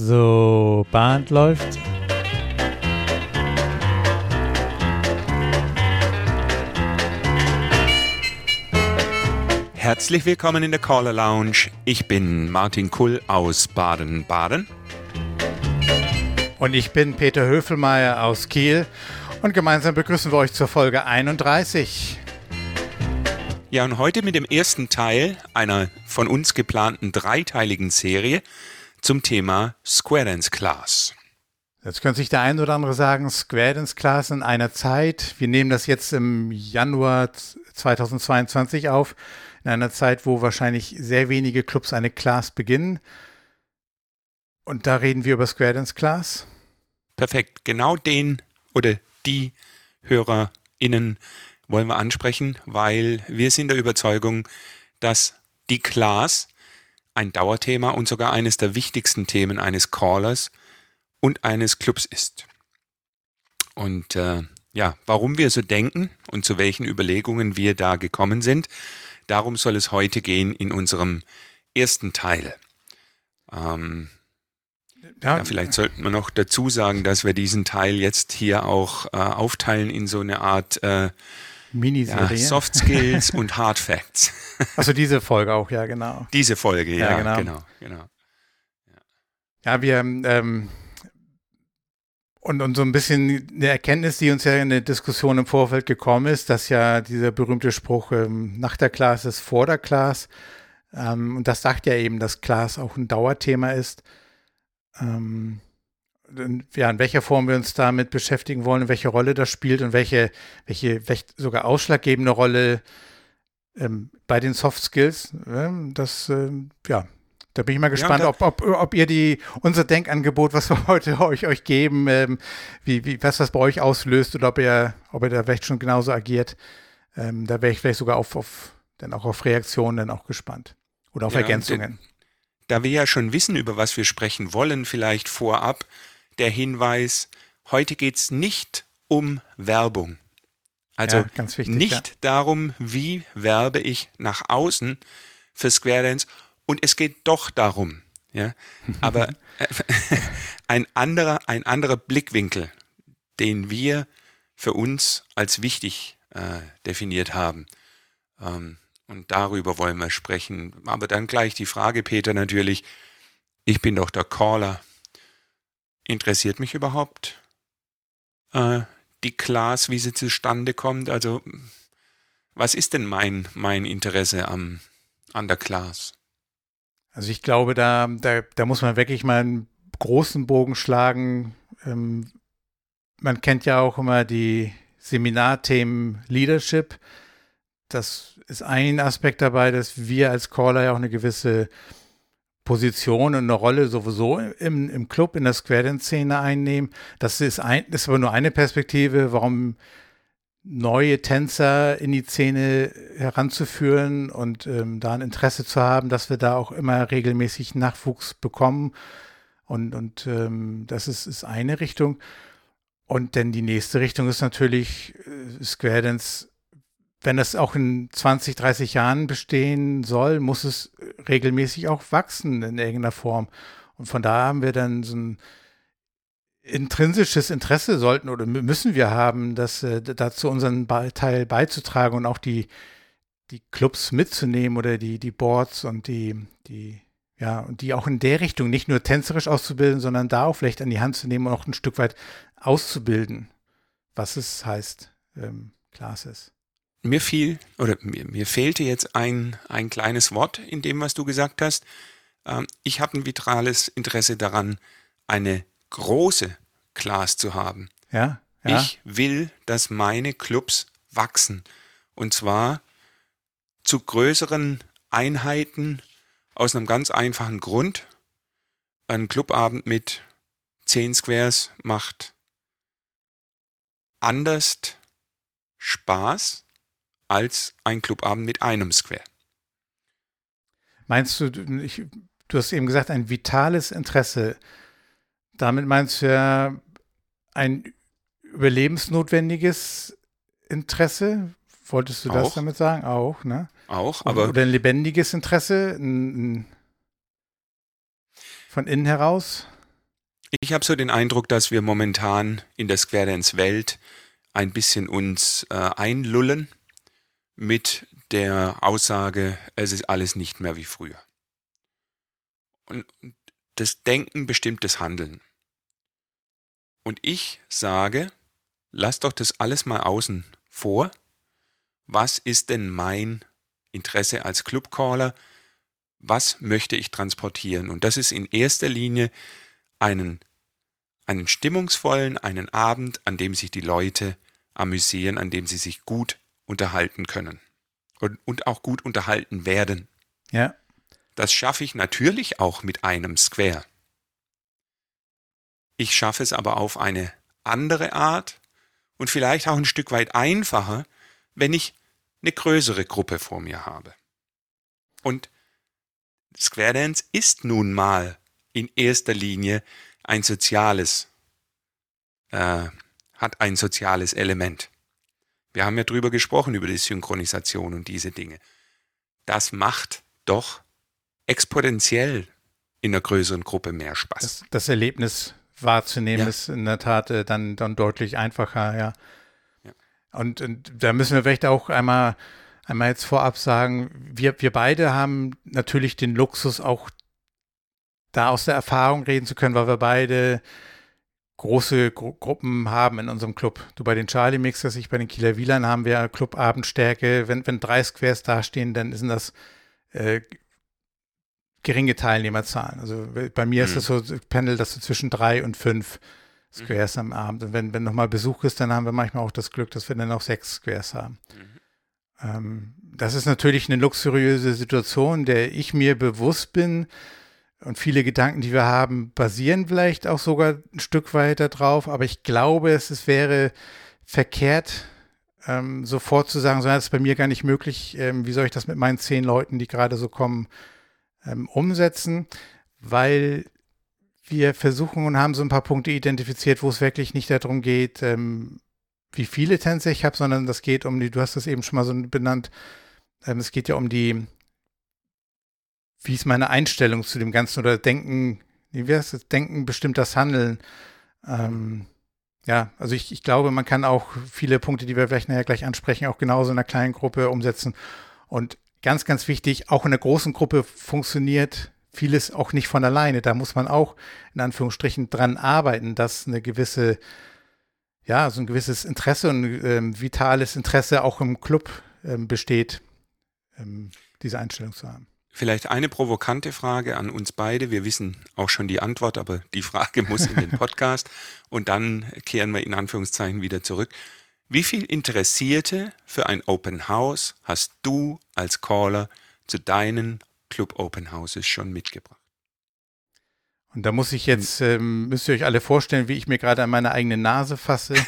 So, Band läuft. Herzlich willkommen in der Caller Lounge. Ich bin Martin Kull aus Baden-Baden. Und ich bin Peter Höfelmeier aus Kiel. Und gemeinsam begrüßen wir euch zur Folge 31. Ja, und heute mit dem ersten Teil einer von uns geplanten dreiteiligen Serie zum Thema Square Dance Class. Jetzt könnte sich der ein oder andere sagen, Square Dance Class in einer Zeit. Wir nehmen das jetzt im Januar 2022 auf, in einer Zeit, wo wahrscheinlich sehr wenige Clubs eine Class beginnen. Und da reden wir über Square Dance Class. Perfekt, genau den oder die HörerInnen wollen wir ansprechen, weil wir sind der Überzeugung, dass die Class ein Dauerthema und sogar eines der wichtigsten Themen eines Callers und eines Clubs ist. Und äh, ja, warum wir so denken und zu welchen Überlegungen wir da gekommen sind, darum soll es heute gehen in unserem ersten Teil. Ähm, ja, ja, vielleicht sollten wir noch dazu sagen, dass wir diesen Teil jetzt hier auch äh, aufteilen in so eine Art äh, Miniserie. Ja, Soft Skills und Hard Facts. Also diese Folge auch, ja, genau. Diese Folge, ja, ja genau. genau, genau. Ja, ja wir ähm, und, und so ein bisschen eine Erkenntnis, die uns ja in der Diskussion im Vorfeld gekommen ist, dass ja dieser berühmte Spruch ähm, nach der Class ist vor der Class. Ähm, und das sagt ja eben, dass Class auch ein Dauerthema ist. Ähm, ja, in welcher Form wir uns damit beschäftigen wollen, welche Rolle das spielt und welche, welche, welche sogar ausschlaggebende Rolle ähm, bei den Soft Skills. Äh, das, äh, ja, da bin ich mal gespannt, ja, ob, ob, ob ihr die, unser Denkangebot, was wir heute euch, euch geben, ähm, wie, wie, was das bei euch auslöst oder ob ihr, ob ihr da vielleicht schon genauso agiert. Ähm, da wäre ich vielleicht sogar auf, auf, dann auch auf Reaktionen dann auch gespannt. Oder auf ja, Ergänzungen. Da wir ja schon wissen, über was wir sprechen wollen, vielleicht vorab, der Hinweis, heute geht es nicht um Werbung. Also ja, wichtig, nicht ja. darum, wie werbe ich nach außen für Square Dance. Und es geht doch darum, ja. Aber ein anderer, ein anderer Blickwinkel, den wir für uns als wichtig äh, definiert haben. Ähm, und darüber wollen wir sprechen. Aber dann gleich die Frage, Peter, natürlich. Ich bin doch der Caller interessiert mich überhaupt äh, die Class, wie sie zustande kommt? Also, was ist denn mein, mein Interesse am, an der Class? Also ich glaube, da, da, da muss man wirklich mal einen großen Bogen schlagen. Ähm, man kennt ja auch immer die Seminarthemen Leadership. Das ist ein Aspekt dabei, dass wir als Caller ja auch eine gewisse Position und eine Rolle sowieso im, im Club, in der Square Dance-Szene einnehmen. Das ist, ein, ist aber nur eine Perspektive, warum neue Tänzer in die Szene heranzuführen und ähm, da ein Interesse zu haben, dass wir da auch immer regelmäßig Nachwuchs bekommen. Und, und ähm, das ist, ist eine Richtung. Und denn die nächste Richtung ist natürlich äh, Square Dance wenn das auch in 20, 30 Jahren bestehen soll, muss es regelmäßig auch wachsen in irgendeiner Form. Und von da haben wir dann so ein intrinsisches Interesse sollten oder müssen wir haben, das äh, dazu unseren Teil beizutragen und auch die, die Clubs mitzunehmen oder die, die Boards und die, die, ja, und die auch in der Richtung nicht nur tänzerisch auszubilden, sondern da auch vielleicht an die Hand zu nehmen und auch ein Stück weit auszubilden, was es heißt, ähm, Classes mir fiel oder mir, mir, fehlte jetzt ein, ein kleines Wort in dem, was du gesagt hast. Ähm, ich habe ein vitrales Interesse daran, eine große Class zu haben. Ja, ja. Ich will, dass meine Clubs wachsen. Und zwar zu größeren Einheiten aus einem ganz einfachen Grund. Ein Clubabend mit 10 Squares macht anders Spaß als ein Clubabend mit einem Square. Meinst du, ich, du hast eben gesagt, ein vitales Interesse. Damit meinst du ja ein überlebensnotwendiges Interesse? Wolltest du das damit sagen? Auch, ne? Auch, aber. Oder ein lebendiges Interesse ein, ein, von innen heraus? Ich habe so den Eindruck, dass wir momentan in der Square Dance Welt ein bisschen uns äh, einlullen mit der Aussage, es ist alles nicht mehr wie früher. Und das Denken bestimmt das Handeln. Und ich sage, lass doch das alles mal außen vor. Was ist denn mein Interesse als Clubcaller? Was möchte ich transportieren? Und das ist in erster Linie einen, einen stimmungsvollen, einen Abend, an dem sich die Leute amüsieren, an dem sie sich gut unterhalten können und, und auch gut unterhalten werden. Ja. Das schaffe ich natürlich auch mit einem Square. Ich schaffe es aber auf eine andere Art und vielleicht auch ein Stück weit einfacher, wenn ich eine größere Gruppe vor mir habe. Und Square Dance ist nun mal in erster Linie ein soziales, äh, hat ein soziales Element. Wir haben ja drüber gesprochen, über die Synchronisation und diese Dinge. Das macht doch exponentiell in einer größeren Gruppe mehr Spaß. Das, das Erlebnis wahrzunehmen ja. ist in der Tat äh, dann, dann deutlich einfacher, ja. ja. Und, und, da müssen wir vielleicht auch einmal, einmal jetzt vorab sagen, wir, wir beide haben natürlich den Luxus, auch da aus der Erfahrung reden zu können, weil wir beide große Gru Gruppen haben in unserem Club. Du bei den Charlie Mixers, ich bei den Kieler Wielern haben wir Clubabendstärke. Wenn, wenn drei Squares dastehen, dann sind das äh, geringe Teilnehmerzahlen. Also bei mir mhm. ist es so, pendelt das so zwischen drei und fünf Squares mhm. am Abend. Und wenn, wenn nochmal Besuch ist, dann haben wir manchmal auch das Glück, dass wir dann auch sechs Squares haben. Mhm. Ähm, das ist natürlich eine luxuriöse Situation, der ich mir bewusst bin, und viele Gedanken, die wir haben, basieren vielleicht auch sogar ein Stück weit darauf. Aber ich glaube, es, es wäre verkehrt, ähm, sofort zu sagen, so, das ist bei mir gar nicht möglich. Ähm, wie soll ich das mit meinen zehn Leuten, die gerade so kommen, ähm, umsetzen? Weil wir versuchen und haben so ein paar Punkte identifiziert, wo es wirklich nicht darum geht, ähm, wie viele Tänze ich habe, sondern das geht um die, du hast das eben schon mal so benannt, ähm, es geht ja um die wie ist meine Einstellung zu dem Ganzen oder Denken, wie wäre es, Denken bestimmt das Handeln. Ähm, ja, also ich, ich glaube, man kann auch viele Punkte, die wir vielleicht nachher gleich ansprechen, auch genauso in einer kleinen Gruppe umsetzen. Und ganz, ganz wichtig, auch in einer großen Gruppe funktioniert vieles auch nicht von alleine. Da muss man auch in Anführungsstrichen dran arbeiten, dass eine gewisse, ja, so ein gewisses Interesse und ähm, vitales Interesse auch im Club ähm, besteht, ähm, diese Einstellung zu haben. Vielleicht eine provokante Frage an uns beide. Wir wissen auch schon die Antwort, aber die Frage muss in den Podcast und dann kehren wir in Anführungszeichen wieder zurück. Wie viel Interessierte für ein Open House hast du als Caller zu deinen Club Open Houses schon mitgebracht? Und da muss ich jetzt, ähm, müsst ihr euch alle vorstellen, wie ich mir gerade an meine eigene Nase fasse.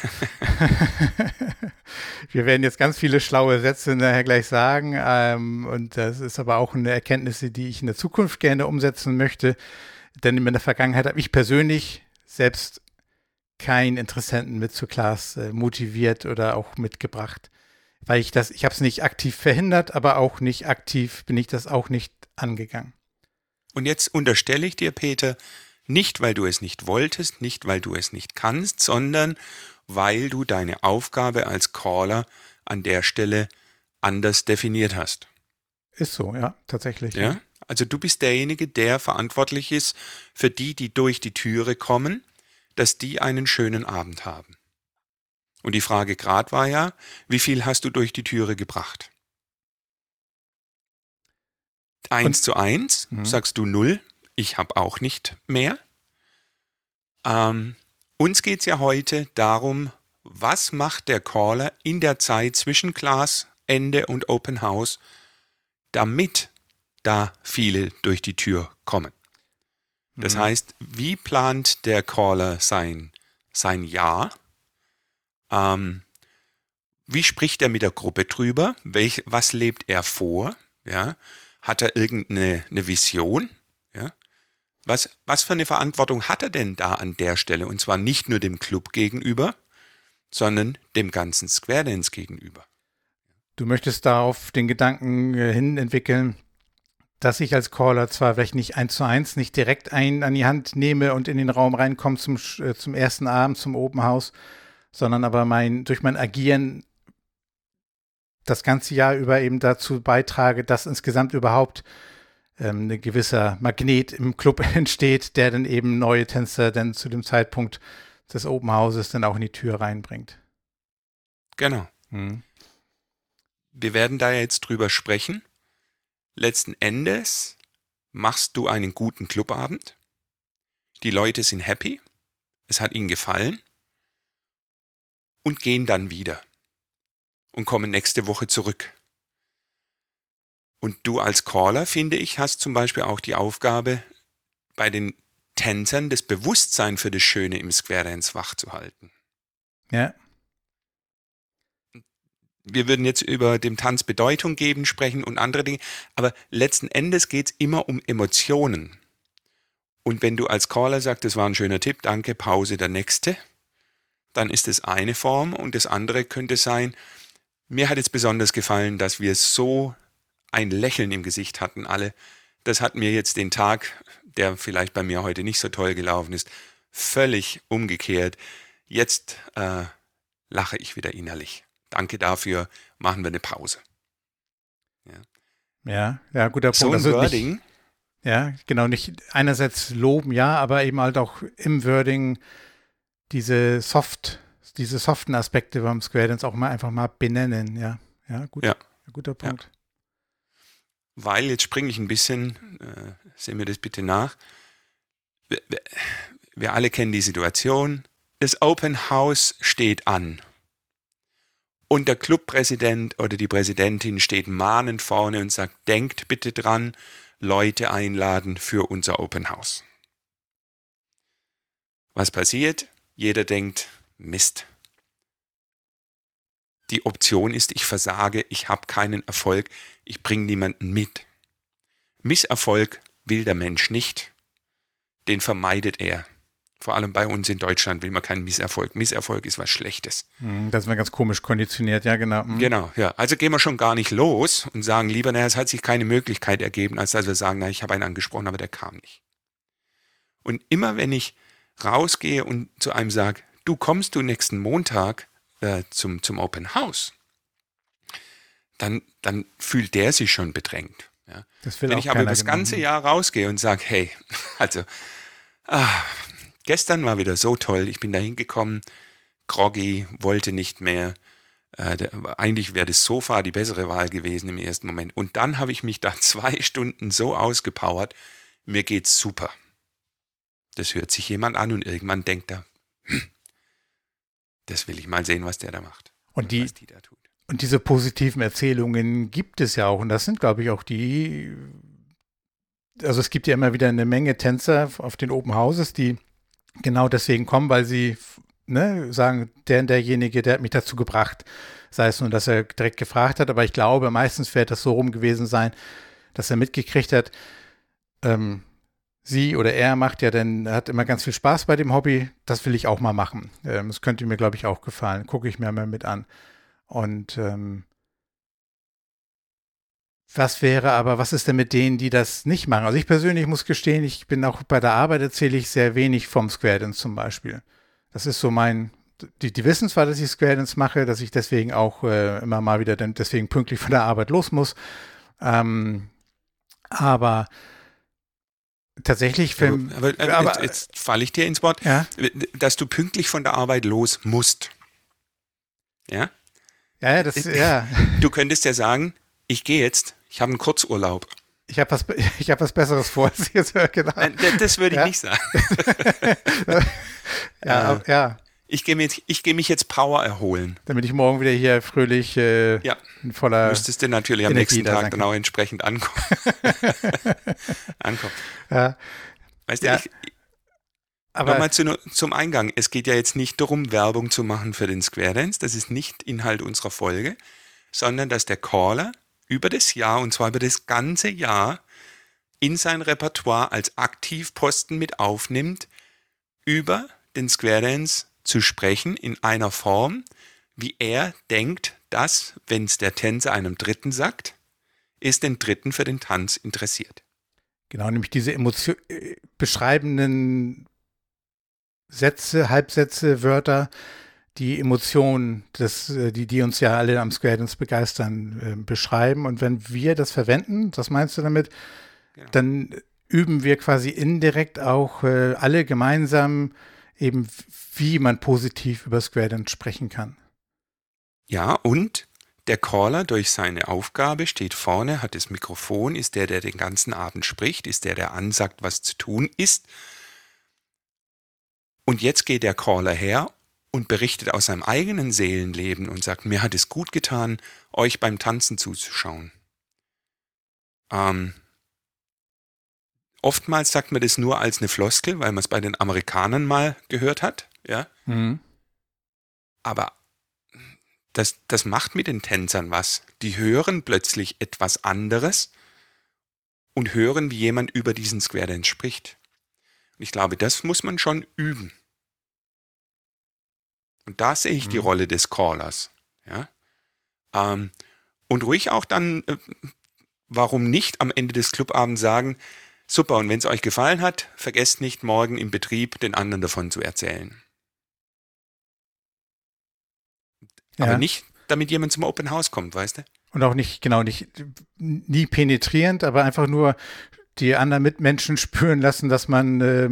Wir werden jetzt ganz viele schlaue Sätze nachher gleich sagen. Ähm, und das ist aber auch eine Erkenntnis, die ich in der Zukunft gerne umsetzen möchte. Denn in der Vergangenheit habe ich persönlich selbst keinen Interessenten mit zur Class äh, motiviert oder auch mitgebracht. Weil ich das, ich habe es nicht aktiv verhindert, aber auch nicht aktiv bin ich das auch nicht angegangen. Und jetzt unterstelle ich dir, Peter, nicht weil du es nicht wolltest, nicht weil du es nicht kannst, sondern weil du deine Aufgabe als Caller an der Stelle anders definiert hast. Ist so, ja, tatsächlich. Ja? Also du bist derjenige, der verantwortlich ist für die, die durch die Türe kommen, dass die einen schönen Abend haben. Und die Frage gerade war ja, wie viel hast du durch die Türe gebracht? Eins Und, zu eins, mh. sagst du null, ich habe auch nicht mehr. Ähm, uns geht es ja heute darum, was macht der Caller in der Zeit zwischen Glasende und Open House, damit da viele durch die Tür kommen. Das mhm. heißt, wie plant der Caller sein, sein Jahr? Ähm, wie spricht er mit der Gruppe drüber? Welch, was lebt er vor? Ja? Hat er irgendeine eine Vision? Ja? Was, was für eine Verantwortung hat er denn da an der Stelle? Und zwar nicht nur dem Club gegenüber, sondern dem ganzen Square Dance gegenüber. Du möchtest darauf den Gedanken äh, hin entwickeln, dass ich als Caller zwar vielleicht nicht eins zu eins, nicht direkt einen an die Hand nehme und in den Raum reinkomme zum, äh, zum ersten Abend, zum Open House, sondern aber mein, durch mein Agieren das ganze Jahr über eben dazu beitrage, dass insgesamt überhaupt ähm, ein gewisser Magnet im Club entsteht, der dann eben neue Tänzer dann zu dem Zeitpunkt des Open Houses dann auch in die Tür reinbringt. Genau. Hm. Wir werden da jetzt drüber sprechen. Letzten Endes machst du einen guten Clubabend. Die Leute sind happy. Es hat ihnen gefallen. Und gehen dann wieder. Und kommen nächste Woche zurück. Und du als Caller, finde ich, hast zum Beispiel auch die Aufgabe, bei den Tänzern das Bewusstsein für das Schöne im Square Dance wachzuhalten. Ja. Wir würden jetzt über dem Tanz Bedeutung geben sprechen und andere Dinge, aber letzten Endes geht es immer um Emotionen. Und wenn du als Caller sagst, das war ein schöner Tipp, danke, Pause, der nächste, dann ist das eine Form und das andere könnte sein, mir hat es besonders gefallen, dass wir so ein Lächeln im Gesicht hatten alle. Das hat mir jetzt den Tag, der vielleicht bei mir heute nicht so toll gelaufen ist, völlig umgekehrt. Jetzt äh, lache ich wieder innerlich. Danke dafür, machen wir eine Pause. Ja, ja, ja guter Punkt. So ein Wording. Nicht, ja, genau, nicht einerseits loben, ja, aber eben halt auch im Wording diese soft, diese soften Aspekte beim Square Dance auch mal einfach mal benennen, ja. Ja, gut, ja. guter Punkt. Ja weil, jetzt springe ich ein bisschen, äh, sehen wir das bitte nach. Wir, wir, wir alle kennen die Situation. Das Open House steht an. Und der Clubpräsident oder die Präsidentin steht mahnend vorne und sagt, denkt bitte dran, Leute einladen für unser Open House. Was passiert? Jeder denkt, Mist, die Option ist, ich versage, ich habe keinen Erfolg, ich bringe niemanden mit. Misserfolg will der Mensch nicht. Den vermeidet er. Vor allem bei uns in Deutschland will man keinen Misserfolg. Misserfolg ist was Schlechtes. Hm, das war ganz komisch konditioniert, ja, genau. Mhm. Genau, ja. Also gehen wir schon gar nicht los und sagen lieber, naja, es hat sich keine Möglichkeit ergeben, als dass wir sagen, na, ich habe einen angesprochen, aber der kam nicht. Und immer wenn ich rausgehe und zu einem sage, du kommst du nächsten Montag, äh, zum, zum Open House, dann, dann fühlt der sich schon bedrängt. Ja. Wenn ich aber das ganze Jahr rausgehe und sage, hey, also, ah, gestern war wieder so toll, ich bin da hingekommen, groggy, wollte nicht mehr. Äh, der, eigentlich wäre das Sofa die bessere Wahl gewesen im ersten Moment. Und dann habe ich mich da zwei Stunden so ausgepowert, mir geht's super. Das hört sich jemand an und irgendwann denkt er, hm, das will ich mal sehen, was der da macht. Und, die, die da tut. Und diese positiven Erzählungen gibt es ja auch. Und das sind, glaube ich, auch die. Also es gibt ja immer wieder eine Menge Tänzer auf den Open Houses, die genau deswegen kommen, weil sie ne, sagen, der und derjenige, der hat mich dazu gebracht. Sei es nur, dass er direkt gefragt hat, aber ich glaube, meistens wird das so rum gewesen sein, dass er mitgekriegt hat, ähm, sie oder er macht ja dann, hat immer ganz viel Spaß bei dem Hobby. Das will ich auch mal machen. Ähm, das könnte mir, glaube ich, auch gefallen. Gucke ich mir mal mit an. Und ähm, was wäre aber, was ist denn mit denen, die das nicht machen? Also ich persönlich muss gestehen, ich bin auch bei der Arbeit erzähle ich sehr wenig vom Square Dance zum Beispiel. Das ist so mein, die, die wissen zwar, dass ich Square Dance mache, dass ich deswegen auch äh, immer mal wieder dann deswegen pünktlich von der Arbeit los muss. Ähm, aber tatsächlich für, aber, aber, äh, aber, jetzt, jetzt falle ich dir ins Wort, ja? dass du pünktlich von der Arbeit los musst. Ja? Ja, ja, das, ja. Du könntest ja sagen, ich gehe jetzt, ich habe einen Kurzurlaub. Ich habe was, hab was Besseres vor. genau. Nein, das würde ich ja? nicht sagen. ja, äh, ja. Ich gehe mich, geh mich jetzt Power erholen. Damit ich morgen wieder hier fröhlich äh, ja. in voller. Müsstest du natürlich am Energie nächsten Tag dann auch entsprechend ankommen. ankommen. Ja. Weißt du, ja. ich, aber Nochmal zu, zum Eingang. Es geht ja jetzt nicht darum, Werbung zu machen für den Square Dance. Das ist nicht Inhalt unserer Folge, sondern dass der Caller über das Jahr, und zwar über das ganze Jahr, in sein Repertoire als Aktivposten mit aufnimmt, über den Square Dance zu sprechen in einer Form, wie er denkt, dass, wenn es der Tänzer einem Dritten sagt, ist den Dritten für den Tanz interessiert. Genau, nämlich diese Emotion, äh, beschreibenden Sätze, Halbsätze, Wörter, die Emotionen, das, äh, die, die uns ja alle am Square Dance begeistern, äh, beschreiben. Und wenn wir das verwenden, was meinst du damit, genau. dann üben wir quasi indirekt auch äh, alle gemeinsam eben, wie man positiv über Square Dance sprechen kann. Ja, und der Caller durch seine Aufgabe steht vorne, hat das Mikrofon, ist der, der den ganzen Abend spricht, ist der, der ansagt, was zu tun ist. Und jetzt geht der Caller her und berichtet aus seinem eigenen Seelenleben und sagt, mir hat es gut getan, euch beim Tanzen zuzuschauen. Ähm, oftmals sagt man das nur als eine Floskel, weil man es bei den Amerikanern mal gehört hat, ja. Mhm. Aber das, das macht mit den Tänzern was. Die hören plötzlich etwas anderes und hören, wie jemand über diesen Square Dance spricht. Und ich glaube, das muss man schon üben. Und da sehe ich mhm. die Rolle des Callers. Ja? Ähm, und ruhig auch dann, äh, warum nicht am Ende des Clubabends sagen, super, und wenn es euch gefallen hat, vergesst nicht, morgen im Betrieb den anderen davon zu erzählen. Ja. Aber nicht, damit jemand zum Open House kommt, weißt du? Und auch nicht, genau, nicht, nie penetrierend, aber einfach nur die anderen Mitmenschen spüren lassen, dass man äh,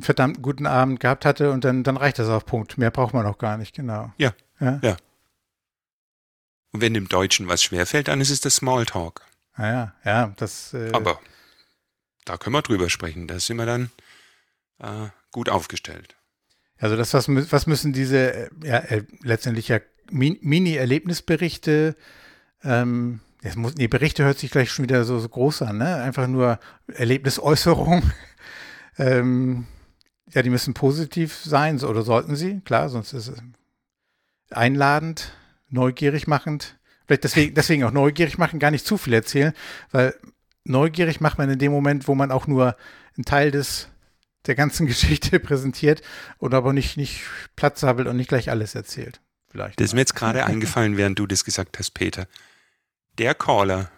verdammt guten Abend gehabt hatte und dann, dann reicht das auf Punkt. Mehr braucht man auch gar nicht, genau. Ja. Ja. ja. Und wenn dem Deutschen was schwerfällt, dann ist es das Smalltalk. Ah ja, ja, das. Äh, aber da können wir drüber sprechen. Da sind wir dann äh, gut aufgestellt. Also das, was, was müssen diese äh, ja, äh, letztendlich ja Mini-Erlebnisberichte, ähm, jetzt muss, nee, Berichte hört sich gleich schon wieder so, so groß an, ne? Einfach nur Erlebnisäußerung. ähm, ja, die müssen positiv sein, oder sollten sie, klar, sonst ist es einladend, neugierig machend. Vielleicht deswegen, deswegen auch neugierig machen, gar nicht zu viel erzählen, weil neugierig macht man in dem Moment, wo man auch nur einen Teil des der ganzen Geschichte präsentiert und aber nicht, nicht Platz sabbelt und nicht gleich alles erzählt. Vielleicht. Das ist mir jetzt gerade eingefallen, während du das gesagt hast, Peter. Der Caller,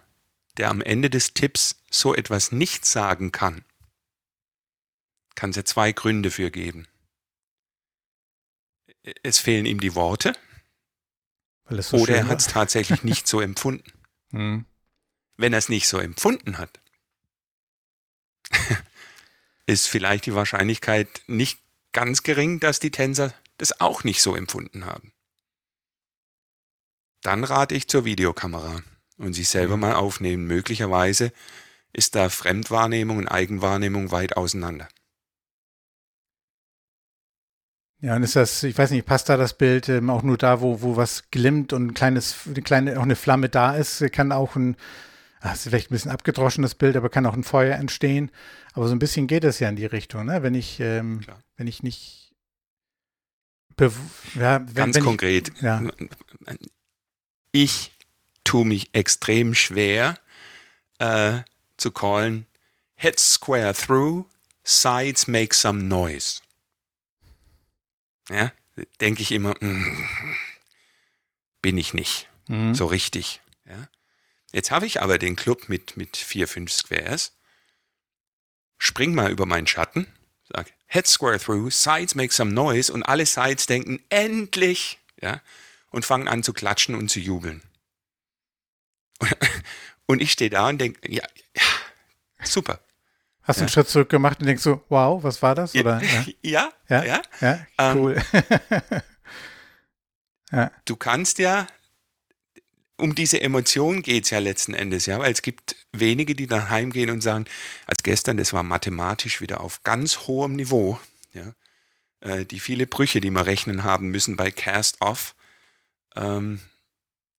der am Ende des Tipps so etwas nicht sagen kann, kann es ja zwei Gründe für geben. Es fehlen ihm die Worte so oder er hat es tatsächlich nicht so empfunden. Hm. Wenn er es nicht so empfunden hat, ist vielleicht die Wahrscheinlichkeit nicht ganz gering, dass die Tänzer das auch nicht so empfunden haben. Dann rate ich zur Videokamera und sich selber mhm. mal aufnehmen. Möglicherweise ist da Fremdwahrnehmung und Eigenwahrnehmung weit auseinander. Ja, und ist das, ich weiß nicht, passt da das Bild ähm, auch nur da, wo, wo was glimmt und ein kleines, eine kleine, auch eine Flamme da ist, kann auch ein, ach, ist vielleicht ein bisschen abgedroschenes Bild, aber kann auch ein Feuer entstehen. Aber so ein bisschen geht es ja in die Richtung, ne? Wenn ich, ähm, wenn ich nicht ja, wenn, ganz wenn konkret. Ich, ja. ich tue mich extrem schwer äh, zu callen Head square through, sides make some noise. Ja, denke ich immer, mm, bin ich nicht mhm. so richtig. Jetzt habe ich aber den Club mit, mit vier, fünf Squares. Spring mal über meinen Schatten, sag Head square through, Sides make some noise und alle Sides denken endlich, ja, und fangen an zu klatschen und zu jubeln. Und ich stehe da und denke, ja, ja, super. Hast du ja. einen Schritt zurück gemacht und denkst so, wow, was war das? Oder, ja, ja, ja. ja? Ähm, cool. ja. Du kannst ja um diese Emotion geht es ja letzten Endes, ja, weil es gibt wenige, die dann heimgehen und sagen, als gestern, das war mathematisch wieder auf ganz hohem Niveau, ja, äh, die viele Brüche, die wir rechnen haben müssen bei Cast-Off, ähm,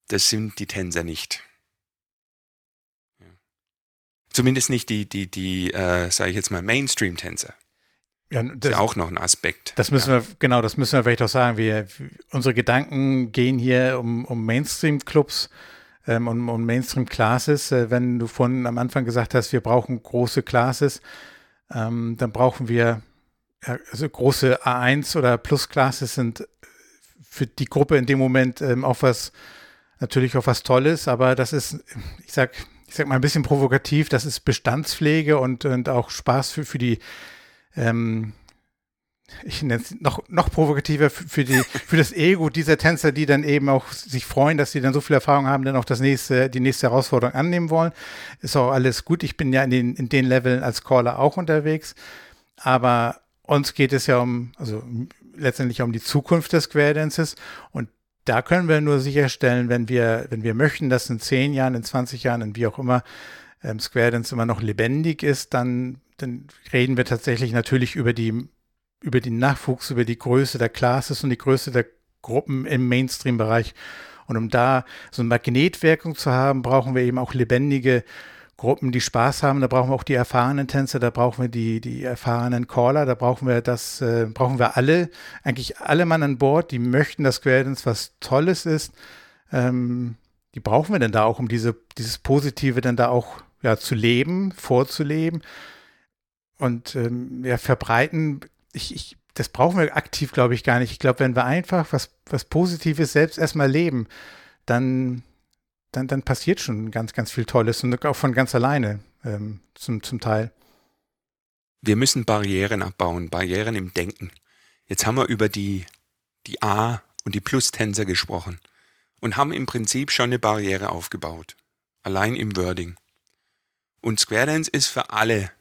das sind die Tänzer nicht. Ja. Zumindest nicht die, die, die, äh, sage ich jetzt mal, Mainstream-Tänzer. Ja, das, ist ja auch noch ein Aspekt. Das müssen ja. wir, genau, das müssen wir vielleicht auch sagen. Wir, unsere Gedanken gehen hier um, um Mainstream-Clubs ähm, und um, um Mainstream-Classes. Äh, wenn du vorhin am Anfang gesagt hast, wir brauchen große Classes, ähm, dann brauchen wir also große A1 oder Plus-Classes sind für die Gruppe in dem Moment ähm, auch was, natürlich auch was Tolles, aber das ist, ich sag, ich sag mal ein bisschen provokativ, das ist Bestandspflege und, und auch Spaß für, für die, ähm, ich nenne es noch, noch provokativer für, die, für das Ego dieser Tänzer, die dann eben auch sich freuen, dass sie dann so viel Erfahrung haben, dann auch das nächste, die nächste Herausforderung annehmen wollen. Ist auch alles gut. Ich bin ja in den, in den Leveln als Caller auch unterwegs. Aber uns geht es ja um, also letztendlich um die Zukunft des Square Dances und da können wir nur sicherstellen, wenn wir, wenn wir möchten, dass in zehn Jahren, in 20 Jahren, in wie auch immer, ähm, Square Dance immer noch lebendig ist, dann, dann reden wir tatsächlich natürlich über die, über den Nachwuchs, über die Größe der Classes und die Größe der Gruppen im Mainstream-Bereich. Und um da so eine Magnetwirkung zu haben, brauchen wir eben auch lebendige Gruppen, die Spaß haben. Da brauchen wir auch die erfahrenen Tänzer, da brauchen wir die, die erfahrenen Caller, da brauchen wir das, äh, brauchen wir alle, eigentlich alle Mann an Bord, die möchten, dass Square Dance was Tolles ist. Ähm, die brauchen wir denn da auch, um diese, dieses Positive dann da auch ja, zu leben, vorzuleben und ähm, ja, verbreiten. Ich, ich, das brauchen wir aktiv, glaube ich, gar nicht. Ich glaube, wenn wir einfach was, was Positives selbst erstmal leben, dann dann, dann passiert schon ganz, ganz viel Tolles und auch von ganz alleine ähm, zum, zum Teil. Wir müssen Barrieren abbauen, Barrieren im Denken. Jetzt haben wir über die, die A- und die Plus-Tänzer gesprochen und haben im Prinzip schon eine Barriere aufgebaut. Allein im Wording. Und Square Dance ist für alle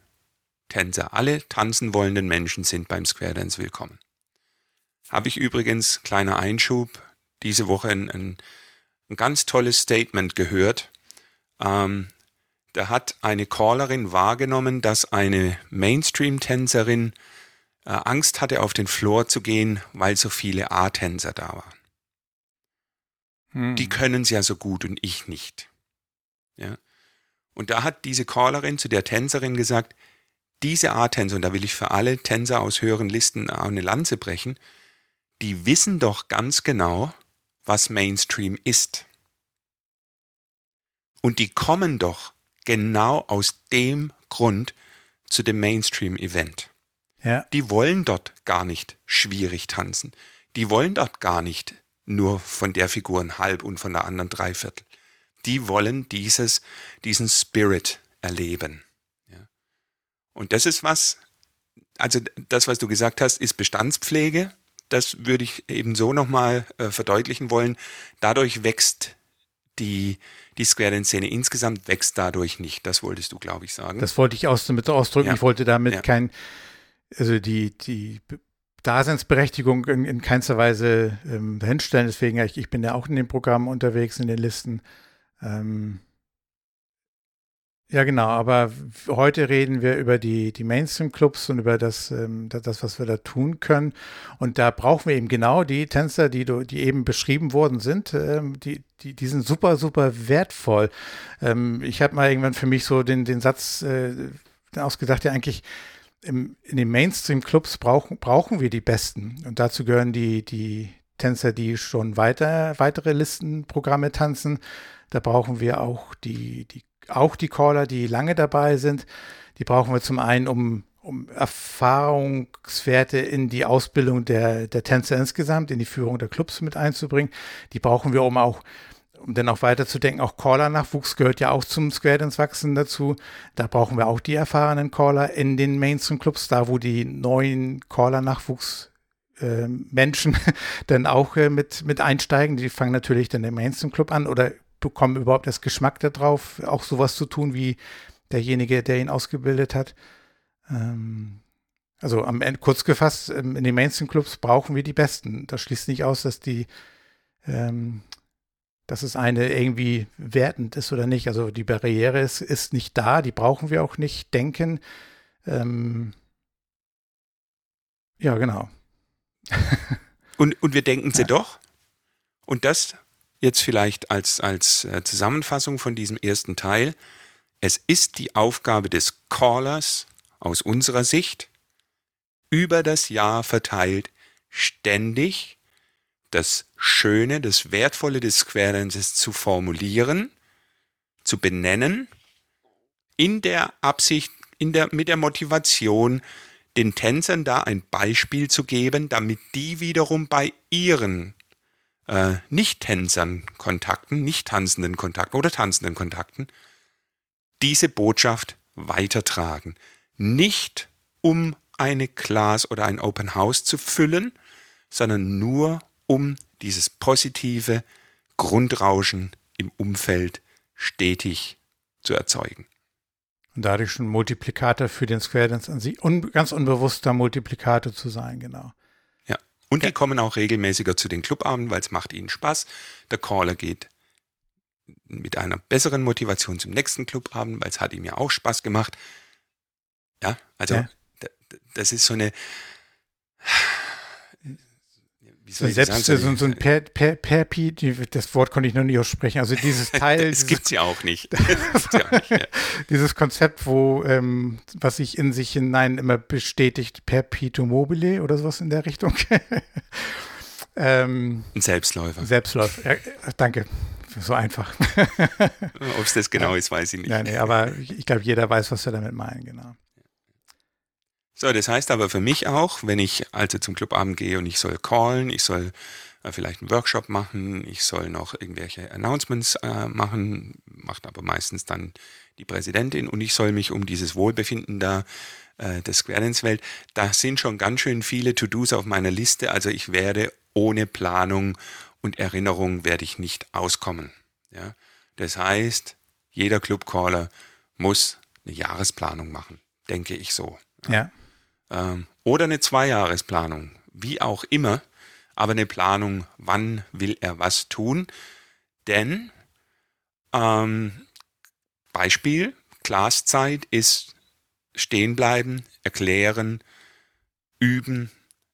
Tänzer, alle tanzen wollenden Menschen sind beim Square Dance willkommen. Habe ich übrigens, kleiner Einschub, diese Woche ein, ein ein ganz tolles Statement gehört. Ähm, da hat eine Callerin wahrgenommen, dass eine Mainstream-Tänzerin äh, Angst hatte, auf den Floor zu gehen, weil so viele A-Tänzer da waren. Hm. Die können es ja so gut und ich nicht. Ja. Und da hat diese Callerin zu der Tänzerin gesagt, diese A-Tänzer, und da will ich für alle Tänzer aus höheren Listen eine Lanze brechen, die wissen doch ganz genau, was Mainstream ist. Und die kommen doch genau aus dem Grund zu dem Mainstream-Event. Ja. Die wollen dort gar nicht schwierig tanzen. Die wollen dort gar nicht nur von der Figur ein Halb und von der anderen Dreiviertel. Die wollen dieses, diesen Spirit erleben. Ja. Und das ist was, also das, was du gesagt hast, ist Bestandspflege das würde ich eben so nochmal äh, verdeutlichen wollen. Dadurch wächst die, die Square Dance-Szene insgesamt wächst dadurch nicht. Das wolltest du, glaube ich, sagen. Das wollte ich aus, damit ausdrücken. Ja. Ich wollte damit ja. kein, also die, die Daseinsberechtigung in, in keinster Weise ähm, dahinstellen. Deswegen, ich, ich bin ja auch in dem Programm unterwegs, in den Listen. Ähm, ja, genau, aber heute reden wir über die, die Mainstream-Clubs und über das, ähm, das, was wir da tun können. Und da brauchen wir eben genau die Tänzer, die, die eben beschrieben worden sind. Ähm, die, die, die sind super, super wertvoll. Ähm, ich habe mal irgendwann für mich so den, den Satz äh, ausgedacht, ja eigentlich im, in den Mainstream-Clubs brauchen, brauchen wir die Besten. Und dazu gehören die, die Tänzer, die schon weiter, weitere Listenprogramme tanzen. Da brauchen wir auch die, die auch die Caller, die lange dabei sind. Die brauchen wir zum einen, um, um Erfahrungswerte in die Ausbildung der, der Tänzer insgesamt, in die Führung der Clubs mit einzubringen. Die brauchen wir, um auch um dann auch weiterzudenken, auch Caller-Nachwuchs gehört ja auch zum Square Dance Wachsen dazu. Da brauchen wir auch die erfahrenen Caller in den Mainstream-Clubs, da wo die neuen Caller-Nachwuchs äh, dann auch äh, mit, mit einsteigen. Die fangen natürlich dann im Mainstream-Club an oder bekommen überhaupt das Geschmack darauf, auch sowas zu tun wie derjenige, der ihn ausgebildet hat. Ähm, also am Ende, kurz gefasst, ähm, in den Mainstream-Clubs brauchen wir die Besten. Das schließt nicht aus, dass die, ähm, dass es eine irgendwie wertend ist oder nicht. Also die Barriere ist, ist nicht da, die brauchen wir auch nicht denken. Ähm, ja, genau. und, und wir denken sie ja. doch. Und das jetzt vielleicht als, als äh, Zusammenfassung von diesem ersten Teil. Es ist die Aufgabe des Callers aus unserer Sicht, über das Jahr verteilt, ständig das Schöne, das Wertvolle des Square Dances zu formulieren, zu benennen, in der Absicht, in der, mit der Motivation, den Tänzern da ein Beispiel zu geben, damit die wiederum bei ihren äh, Nicht-Tänzern Kontakten, nicht tanzenden Kontakten oder tanzenden Kontakten diese Botschaft weitertragen. Nicht um eine Class oder ein Open House zu füllen, sondern nur um dieses positive Grundrauschen im Umfeld stetig zu erzeugen. Und dadurch schon Multiplikator für den Square Dance an sich, un, ganz unbewusster Multiplikator zu sein, genau. Und ja. die kommen auch regelmäßiger zu den Clubabenden, weil es macht ihnen Spaß. Der Caller geht mit einer besseren Motivation zum nächsten Clubabend, weil es hat ihm ja auch Spaß gemacht. Ja, also ja. das ist so eine ich Selbst? So, so ein per, per, Perpi, das Wort konnte ich noch nicht aussprechen. Also dieses Teil. Es gibt ja auch nicht. dieses Konzept, wo, ähm, was sich in sich hinein immer bestätigt, Perpetuum mobile oder sowas in der Richtung. ähm, ein Selbstläufer. Selbstläufer. Ja, danke. So einfach. Ob es das genau ist, weiß ich nicht. Nein, nee, aber ich glaube, jeder weiß, was wir damit meinen, genau. So, das heißt aber für mich auch, wenn ich also zum Clubabend gehe und ich soll callen, ich soll äh, vielleicht einen Workshop machen, ich soll noch irgendwelche Announcements äh, machen, macht aber meistens dann die Präsidentin und ich soll mich um dieses Wohlbefinden da äh, des Square-Dance-Welt, da sind schon ganz schön viele To-Dos auf meiner Liste, also ich werde ohne Planung und Erinnerung werde ich nicht auskommen. Ja? Das heißt, jeder Clubcaller muss eine Jahresplanung machen, denke ich so. Ja ähm, oder eine Zweijahresplanung, wie auch immer, aber eine Planung, wann will er was tun. Denn ähm, Beispiel, Klasszeit ist stehen bleiben, erklären, üben,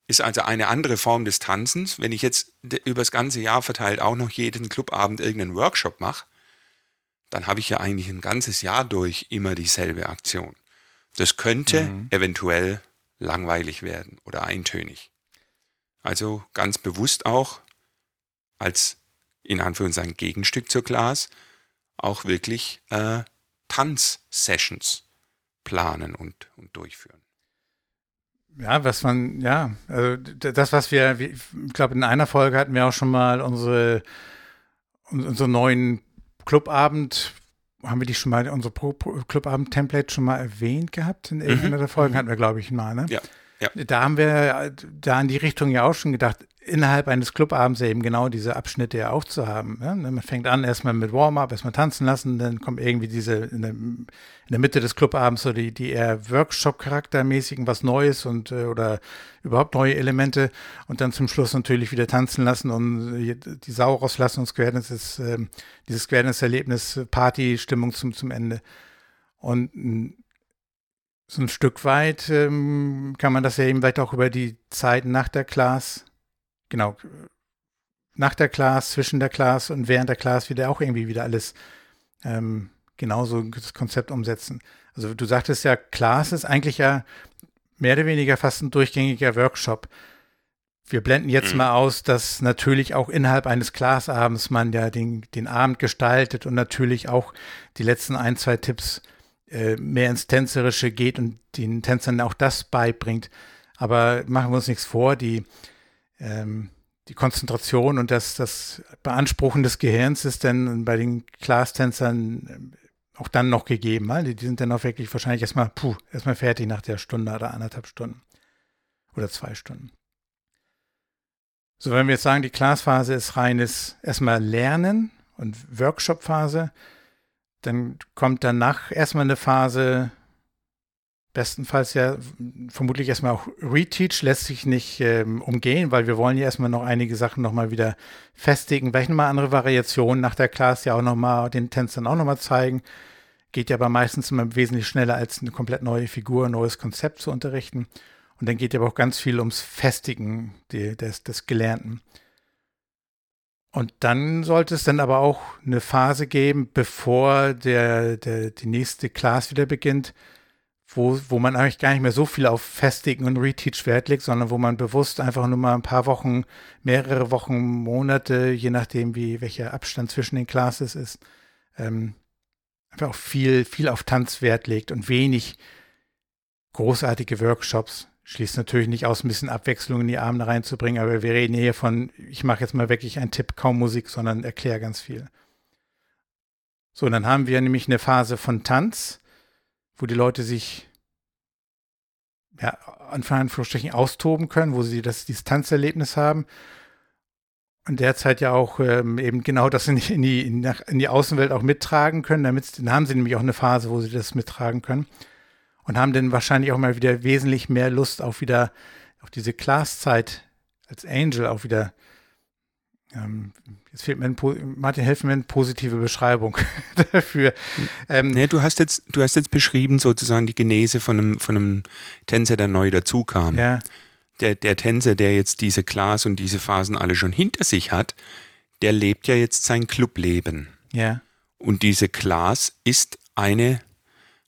ist also eine andere Form des Tanzens. Wenn ich jetzt über das ganze Jahr verteilt auch noch jeden Clubabend irgendeinen Workshop mache, dann habe ich ja eigentlich ein ganzes Jahr durch immer dieselbe Aktion. Das könnte mhm. eventuell langweilig werden oder eintönig. Also ganz bewusst auch als in Anführungszeichen Gegenstück zur Glas auch wirklich äh, Tanzsessions planen und, und durchführen. Ja, was man, ja, also das, was wir, ich glaube, in einer Folge hatten wir auch schon mal unsere, unsere neuen Clubabend haben wir die schon mal, unsere Clubabend-Template schon mal erwähnt gehabt? In irgendeiner mhm. der Folgen mhm. hatten wir, glaube ich, mal, ne? Ja. Ja. Da haben wir da in die Richtung ja auch schon gedacht, innerhalb eines Clubabends eben genau diese Abschnitte ja auch zu haben. Ja? Man fängt an erstmal mit Warm-up, erstmal tanzen lassen, dann kommt irgendwie diese in der, in der Mitte des Clubabends so die, die eher Workshop-charaktermäßigen, was Neues und äh, oder überhaupt neue Elemente und dann zum Schluss natürlich wieder tanzen lassen und die Sau rauslassen und Square Dance ist äh, dieses Square Dance-Erlebnis, Party-Stimmung zum, zum Ende. Und so ein Stück weit ähm, kann man das ja eben vielleicht auch über die Zeit nach der Class, genau, nach der Class, zwischen der Class und während der Class wieder auch irgendwie wieder alles ähm, genauso das Konzept umsetzen. Also du sagtest ja, Class ist eigentlich ja mehr oder weniger fast ein durchgängiger Workshop. Wir blenden jetzt mhm. mal aus, dass natürlich auch innerhalb eines Classabends man ja den, den Abend gestaltet und natürlich auch die letzten ein, zwei Tipps äh, mehr ins Tänzerische geht und den Tänzern auch das beibringt. Aber machen wir uns nichts vor, die, ähm, die Konzentration und das, das Beanspruchen des Gehirns ist dann bei den Class-Tänzern äh, auch dann noch gegeben. Die, die sind dann auch wirklich wahrscheinlich erstmal, puh, erstmal fertig nach der Stunde oder anderthalb Stunden oder zwei Stunden. So, wenn wir jetzt sagen, die Class-Phase ist reines erstmal Lernen und Workshop-Phase, dann kommt danach erstmal eine Phase, bestenfalls ja vermutlich erstmal auch Reteach, lässt sich nicht ähm, umgehen, weil wir wollen ja erstmal noch einige Sachen nochmal wieder festigen, vielleicht nochmal andere Variationen nach der Class ja auch nochmal den Tänzern auch nochmal zeigen. Geht ja aber meistens immer wesentlich schneller als eine komplett neue Figur, neues Konzept zu unterrichten. Und dann geht ja aber auch ganz viel ums Festigen des, des Gelernten. Und dann sollte es dann aber auch eine Phase geben, bevor der, der, die nächste Class wieder beginnt, wo, wo man eigentlich gar nicht mehr so viel auf Festigen und Reteach Wert legt, sondern wo man bewusst einfach nur mal ein paar Wochen, mehrere Wochen, Monate, je nachdem, wie welcher Abstand zwischen den Classes ist, ähm, einfach auch viel, viel auf Tanz Wert legt und wenig großartige Workshops Schließt natürlich nicht aus, ein bisschen Abwechslung in die Abende reinzubringen, aber wir reden hier von, ich mache jetzt mal wirklich einen Tipp, kaum Musik, sondern erkläre ganz viel. So, dann haben wir nämlich eine Phase von Tanz, wo die Leute sich ja, Anführungsstrichen austoben können, wo sie das, dieses Tanzerlebnis haben. Und derzeit ja auch ähm, eben genau das in die, in, die, in die Außenwelt auch mittragen können. Damit dann haben sie nämlich auch eine Phase, wo sie das mittragen können. Und haben dann wahrscheinlich auch mal wieder wesentlich mehr Lust auf wieder, auf diese Class-Zeit als Angel auch wieder ähm, jetzt fehlt mir ein, Martin, helfen mir eine positive Beschreibung dafür. Ähm, nee, du hast jetzt, du hast jetzt beschrieben sozusagen die Genese von einem, von einem Tänzer, der neu dazukam. Ja. Der, der Tänzer, der jetzt diese Class und diese Phasen alle schon hinter sich hat, der lebt ja jetzt sein Clubleben. Ja. Und diese Class ist eine,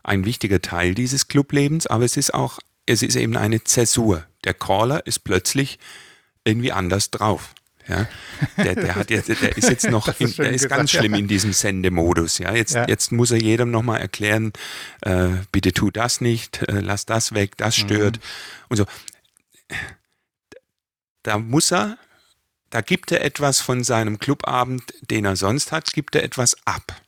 ein wichtiger Teil dieses Clublebens, aber es ist auch, es ist eben eine Zäsur. Der Caller ist plötzlich irgendwie anders drauf. Ja, der, der hat jetzt, der ist jetzt noch, in, der ist gesagt, ganz schlimm ja. in diesem Sendemodus. Ja, jetzt, ja. jetzt muss er jedem nochmal erklären, äh, bitte tu das nicht, äh, lass das weg, das mhm. stört mhm. und so. Da muss er, da gibt er etwas von seinem Clubabend, den er sonst hat, gibt er etwas ab.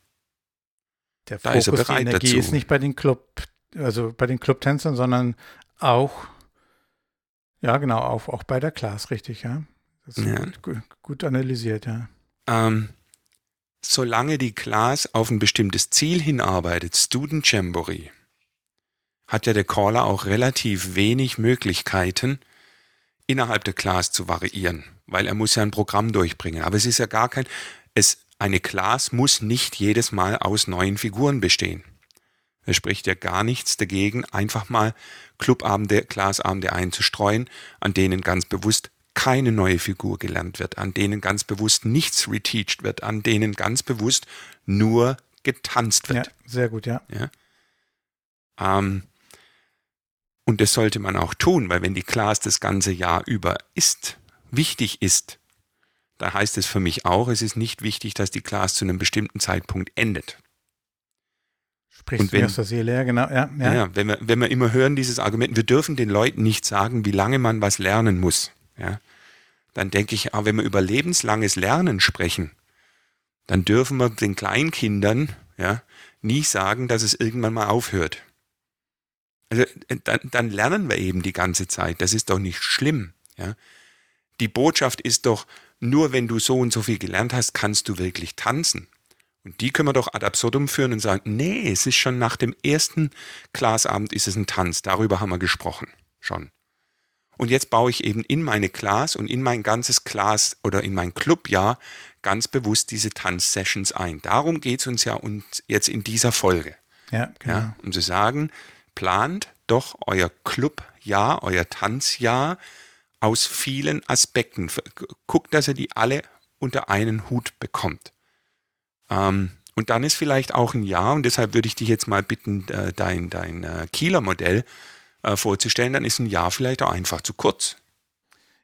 Der da Fokus, ist er bereit die Energie dazu. ist nicht bei den Club, also bei den Clubtänzern, sondern auch, ja genau, auch, auch bei der Class, richtig, ja. Das ist ja. gut, gut, analysiert, ja. Ähm, solange die Class auf ein bestimmtes Ziel hinarbeitet, Student Jamboree, hat ja der Caller auch relativ wenig Möglichkeiten, innerhalb der Class zu variieren, weil er muss ja ein Programm durchbringen. Aber es ist ja gar kein, es, eine Class muss nicht jedes Mal aus neuen Figuren bestehen. Es spricht ja gar nichts dagegen, einfach mal Clubabende, Classabende einzustreuen, an denen ganz bewusst keine neue Figur gelernt wird, an denen ganz bewusst nichts reteached wird, an denen ganz bewusst nur getanzt wird. Ja, sehr gut, ja. ja? Ähm, und das sollte man auch tun, weil wenn die Class das ganze Jahr über ist, wichtig ist, da heißt es für mich auch, es ist nicht wichtig, dass die Class zu einem bestimmten Zeitpunkt endet. Sprichst und wenn, du aus der Seele, ja, genau. Ja, ja. ja, wenn, wir, wenn wir immer hören, dieses Argument, wir dürfen den Leuten nicht sagen, wie lange man was lernen muss ja, dann denke ich, auch wenn wir über lebenslanges Lernen sprechen, dann dürfen wir den Kleinkindern ja, nie sagen, dass es irgendwann mal aufhört. Also äh, dann, dann lernen wir eben die ganze Zeit. Das ist doch nicht schlimm. Ja. Die Botschaft ist doch, nur wenn du so und so viel gelernt hast, kannst du wirklich tanzen. Und die können wir doch ad absurdum führen und sagen, nee, es ist schon nach dem ersten Glasabend ist es ein Tanz. Darüber haben wir gesprochen. Schon. Und jetzt baue ich eben in meine Class und in mein ganzes Class oder in mein Clubjahr ganz bewusst diese Tanzsessions ein. Darum geht es uns ja und jetzt in dieser Folge. Ja, genau. ja, um zu sagen, plant doch euer Clubjahr, euer Tanzjahr aus vielen Aspekten. Guckt, dass ihr die alle unter einen Hut bekommt. Ähm, und dann ist vielleicht auch ein Jahr, und deshalb würde ich dich jetzt mal bitten, äh, dein, dein äh, Kieler Modell äh, vorzustellen, dann ist ein Jahr vielleicht auch einfach zu kurz.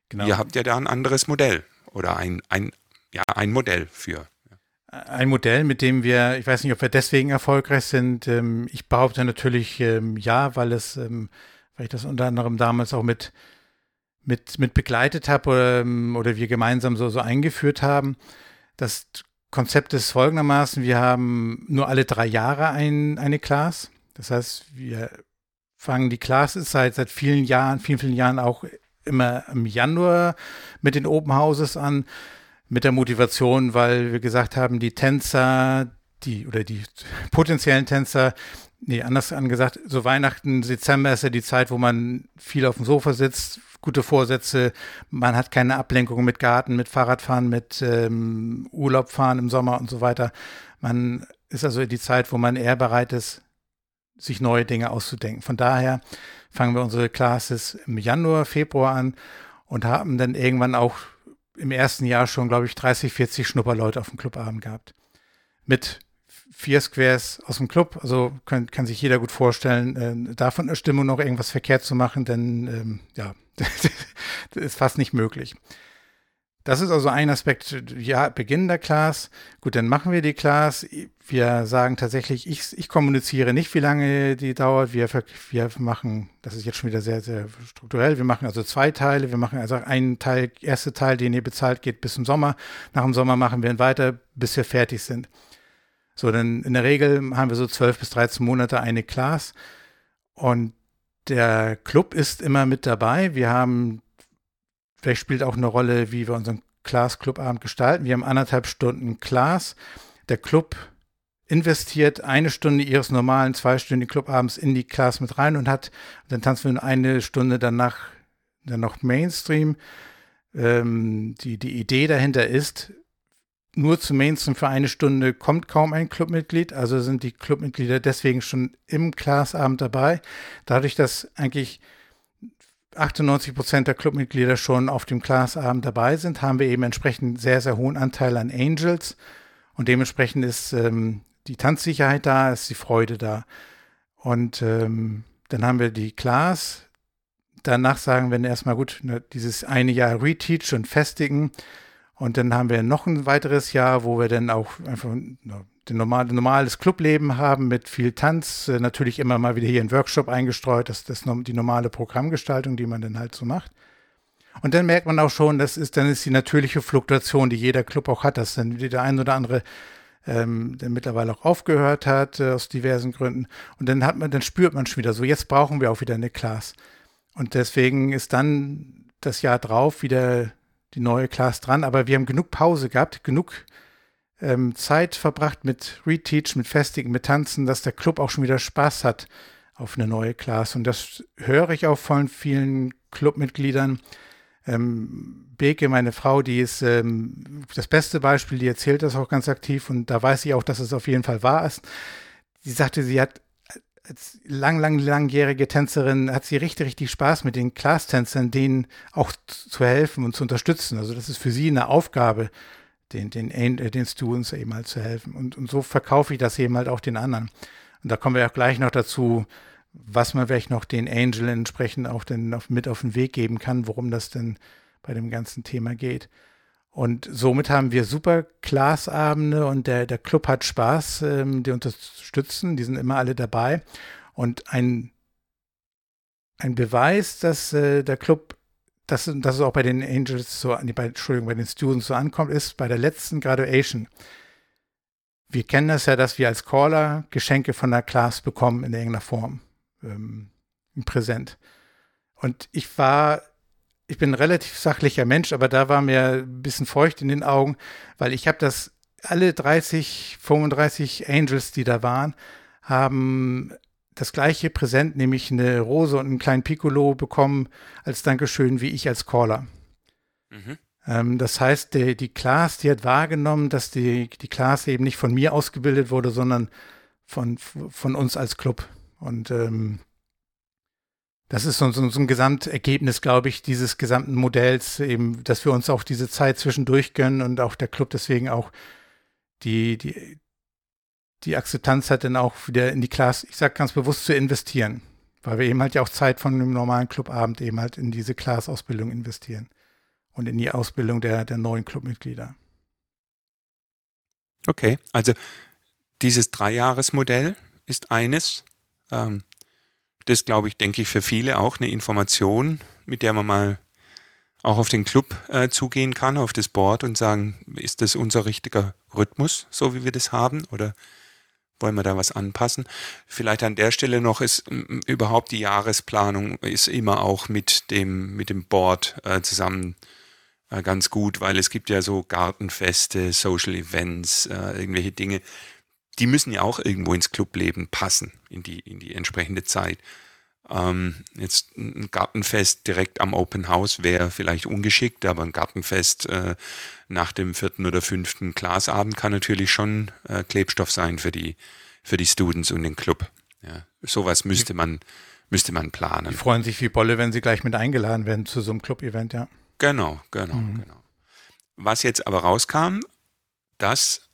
Genau. Ihr habt ja da ein anderes Modell oder ein, ein, ja, ein Modell für. Ein Modell, mit dem wir, ich weiß nicht, ob wir deswegen erfolgreich sind. Ähm, ich behaupte natürlich ähm, ja, weil es, ähm, weil ich das unter anderem damals auch mit, mit, mit begleitet habe oder, oder wir gemeinsam so, so eingeführt haben. Das Konzept ist folgendermaßen, wir haben nur alle drei Jahre ein, eine Class. Das heißt, wir fangen die Classes seit, seit vielen Jahren, vielen, vielen Jahren auch immer im Januar mit den Open Houses an, mit der Motivation, weil wir gesagt haben, die Tänzer, die oder die potenziellen Tänzer, nee, anders angesagt, so Weihnachten, Dezember ist ja die Zeit, wo man viel auf dem Sofa sitzt, gute Vorsätze, man hat keine Ablenkung mit Garten, mit Fahrradfahren, mit ähm, Urlaubfahren im Sommer und so weiter. Man ist also die Zeit, wo man eher bereit ist, sich neue Dinge auszudenken. Von daher fangen wir unsere Classes im Januar, Februar an und haben dann irgendwann auch im ersten Jahr schon, glaube ich, 30, 40 Schnupperleute auf dem Clubabend gehabt. Mit vier Squares aus dem Club. Also kann, kann sich jeder gut vorstellen, äh, davon der Stimmung noch irgendwas verkehrt zu machen, denn ähm, ja, das ist fast nicht möglich. Das ist also ein Aspekt, ja, Beginn der Class. Gut, dann machen wir die Class. Wir sagen tatsächlich, ich, ich kommuniziere nicht, wie lange die dauert. Wir, wir machen, das ist jetzt schon wieder sehr, sehr strukturell. Wir machen also zwei Teile. Wir machen also einen Teil, erste Teil, den ihr bezahlt, geht bis zum Sommer. Nach dem Sommer machen wir ihn weiter, bis wir fertig sind. So, dann in der Regel haben wir so zwölf bis 13 Monate eine Class und der Club ist immer mit dabei. Wir haben, vielleicht spielt auch eine Rolle, wie wir unseren Class-Clubabend gestalten. Wir haben anderthalb Stunden Class. Der Club investiert eine Stunde ihres normalen zweistündigen Clubabends in die Class mit rein und hat, dann tanzen wir eine Stunde danach dann noch Mainstream. Ähm, die, die Idee dahinter ist, nur zu Mainstream für eine Stunde kommt kaum ein Clubmitglied, also sind die Clubmitglieder deswegen schon im Classabend dabei. Dadurch, dass eigentlich 98 Prozent der Clubmitglieder schon auf dem Classabend dabei sind, haben wir eben entsprechend sehr, sehr hohen Anteil an Angels und dementsprechend ist ähm, die Tanzsicherheit da, ist die Freude da. Und ähm, dann haben wir die Class. Danach sagen wir erstmal gut, dieses eine Jahr Reteach und Festigen. Und dann haben wir noch ein weiteres Jahr, wo wir dann auch einfach ein normal, normales Clubleben haben mit viel Tanz. Äh, natürlich immer mal wieder hier ein Workshop eingestreut. Das ist die normale Programmgestaltung, die man dann halt so macht. Und dann merkt man auch schon, das ist, dann ist die natürliche Fluktuation, die jeder Club auch hat, dass dann der ein oder andere ähm, der mittlerweile auch aufgehört hat, äh, aus diversen Gründen. Und dann hat man, dann spürt man schon wieder so, jetzt brauchen wir auch wieder eine Class. Und deswegen ist dann das Jahr drauf wieder die neue Class dran. Aber wir haben genug Pause gehabt, genug ähm, Zeit verbracht mit Reteach, mit Festigen, mit Tanzen, dass der Club auch schon wieder Spaß hat auf eine neue Class. Und das höre ich auch von vielen Clubmitgliedern. Ähm, Beke, meine Frau, die ist ähm, das beste Beispiel, die erzählt das auch ganz aktiv und da weiß ich auch, dass es auf jeden Fall wahr ist. Sie sagte, sie hat als lang, lang, langjährige Tänzerin hat sie richtig, richtig Spaß mit den Class-Tänzern, denen auch zu helfen und zu unterstützen. Also das ist für sie eine Aufgabe, den, den, äh, den Students eben halt zu helfen. Und, und so verkaufe ich das eben halt auch den anderen. Und da kommen wir auch gleich noch dazu, was man vielleicht noch den Angel entsprechend auch dann auf, mit auf den Weg geben kann, worum das denn bei dem ganzen Thema geht. Und somit haben wir super Class-Abende und der, der Club hat Spaß, ähm, die unterstützen, die sind immer alle dabei. Und ein, ein Beweis, dass äh, der Club, dass, dass es auch bei den Angels so, bei, Entschuldigung, bei den Students so ankommt, ist bei der letzten Graduation. Wir kennen das ja, dass wir als Caller Geschenke von der Class bekommen in irgendeiner Form ähm, präsent. Und ich war, ich bin ein relativ sachlicher Mensch, aber da war mir ein bisschen feucht in den Augen, weil ich habe das, alle 30, 35 Angels, die da waren, haben das gleiche Präsent, nämlich eine Rose und einen kleinen Piccolo bekommen als Dankeschön wie ich als Caller. Mhm. Ähm, das heißt, die, die Class, die hat wahrgenommen, dass die, die Class eben nicht von mir ausgebildet wurde, sondern von, von uns als Club. Und ähm, das ist so, so, so ein Gesamtergebnis, glaube ich, dieses gesamten Modells, eben, dass wir uns auch diese Zeit zwischendurch gönnen und auch der Club deswegen auch die, die, die Akzeptanz hat, dann auch wieder in die Class, ich sage ganz bewusst, zu investieren. Weil wir eben halt ja auch Zeit von einem normalen Clubabend eben halt in diese Class-Ausbildung investieren und in die Ausbildung der, der neuen Clubmitglieder. Okay, also dieses Dreijahresmodell ist eines, ähm, das glaube ich, denke ich, für viele auch eine Information, mit der man mal auch auf den Club äh, zugehen kann, auf das Board und sagen, ist das unser richtiger Rhythmus, so wie wir das haben, oder wollen wir da was anpassen? Vielleicht an der Stelle noch ist überhaupt die Jahresplanung ist immer auch mit dem mit dem Board äh, zusammen äh, ganz gut, weil es gibt ja so Gartenfeste, Social Events, äh, irgendwelche Dinge, die müssen ja auch irgendwo ins Clubleben passen, in die, in die entsprechende Zeit. Ähm, jetzt ein Gartenfest direkt am Open House wäre vielleicht ungeschickt, aber ein Gartenfest äh, nach dem vierten oder fünften Glasabend kann natürlich schon äh, Klebstoff sein für die, für die Students und den Club. Ja, sowas müsste man, müsste man planen. Die freuen sich wie Bolle, wenn sie gleich mit eingeladen werden zu so einem Club-Event, ja. Genau, genau, mhm. genau. Was jetzt aber rauskam, dass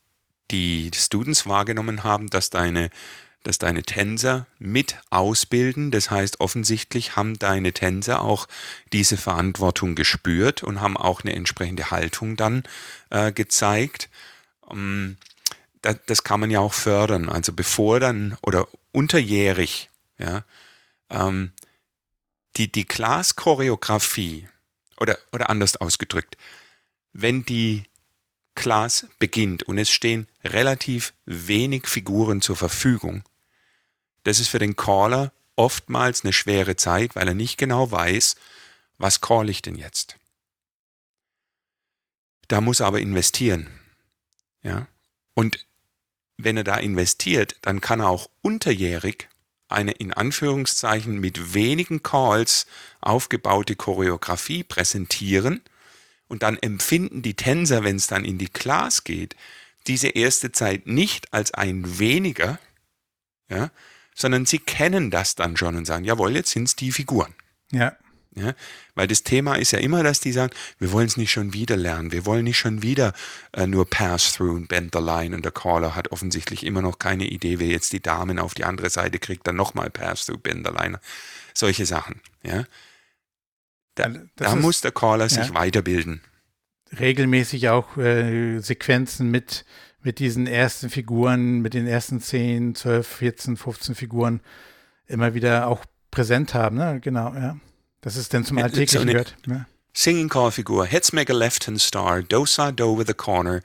die Students wahrgenommen haben, dass deine, dass deine Tänzer mit ausbilden. Das heißt, offensichtlich haben deine Tänzer auch diese Verantwortung gespürt und haben auch eine entsprechende Haltung dann äh, gezeigt. Ähm, das, das kann man ja auch fördern. Also bevor dann oder unterjährig, ja, ähm, die, die Class-Choreografie oder, oder anders ausgedrückt, wenn die Class beginnt und es stehen relativ wenig Figuren zur Verfügung, das ist für den Caller oftmals eine schwere Zeit, weil er nicht genau weiß, was call ich denn jetzt. Da muss er aber investieren. Ja? Und wenn er da investiert, dann kann er auch unterjährig eine in Anführungszeichen mit wenigen Calls aufgebaute Choreografie präsentieren und dann empfinden die Tänzer, wenn es dann in die Class geht, diese erste Zeit nicht als ein weniger, ja, sondern sie kennen das dann schon und sagen, jawohl, jetzt sind es die Figuren. Ja. Ja, weil das Thema ist ja immer, dass die sagen, wir wollen es nicht schon wieder lernen, wir wollen nicht schon wieder äh, nur Pass-Through und Bend the Line und der Caller hat offensichtlich immer noch keine Idee, wer jetzt die Damen auf die andere Seite kriegt, dann nochmal Pass-Through, Bend the Line, solche Sachen. Ja. Da, da muss der Caller sich ja. weiterbilden. Regelmäßig auch äh, Sequenzen mit, mit diesen ersten Figuren, mit den ersten 10, 12, 14, 15 Figuren immer wieder auch präsent haben, ne? Genau, ja. Das ist dann zum Alltäglichen so gehört. Ja. Singing Call-Figur. Hits make a left-hand star, do-sa do with a corner,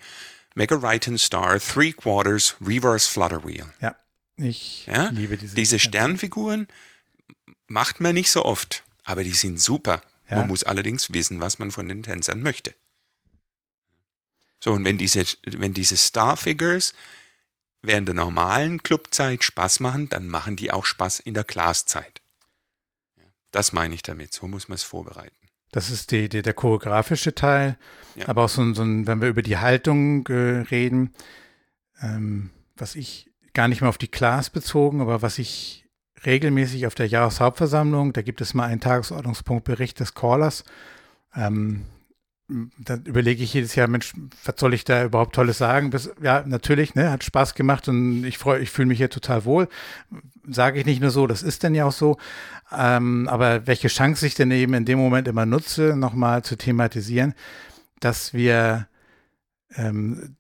make a right-hand star, three quarters, reverse flutter wheel. Ja, ich ja? liebe diese. Diese Sternfiguren macht man nicht so oft, aber die sind super. Ja. Man muss allerdings wissen, was man von den Tänzern möchte. So, und wenn diese, wenn diese Star-Figures während der normalen Clubzeit Spaß machen, dann machen die auch Spaß in der Classzeit. Das meine ich damit. So muss man es vorbereiten. Das ist die, die, der choreografische Teil. Ja. Aber auch so, ein, so ein, wenn wir über die Haltung äh, reden, ähm, was ich gar nicht mehr auf die Class bezogen, aber was ich regelmäßig auf der Jahreshauptversammlung, da gibt es mal einen Tagesordnungspunktbericht des Callers, ähm, dann überlege ich jedes Jahr, Mensch, was soll ich da überhaupt Tolles sagen? Bis, ja, natürlich, ne, hat Spaß gemacht und ich freue, ich fühle mich hier total wohl. Sage ich nicht nur so, das ist dann ja auch so. Ähm, aber welche Chance ich denn eben in dem Moment immer nutze, nochmal zu thematisieren, dass wir ähm,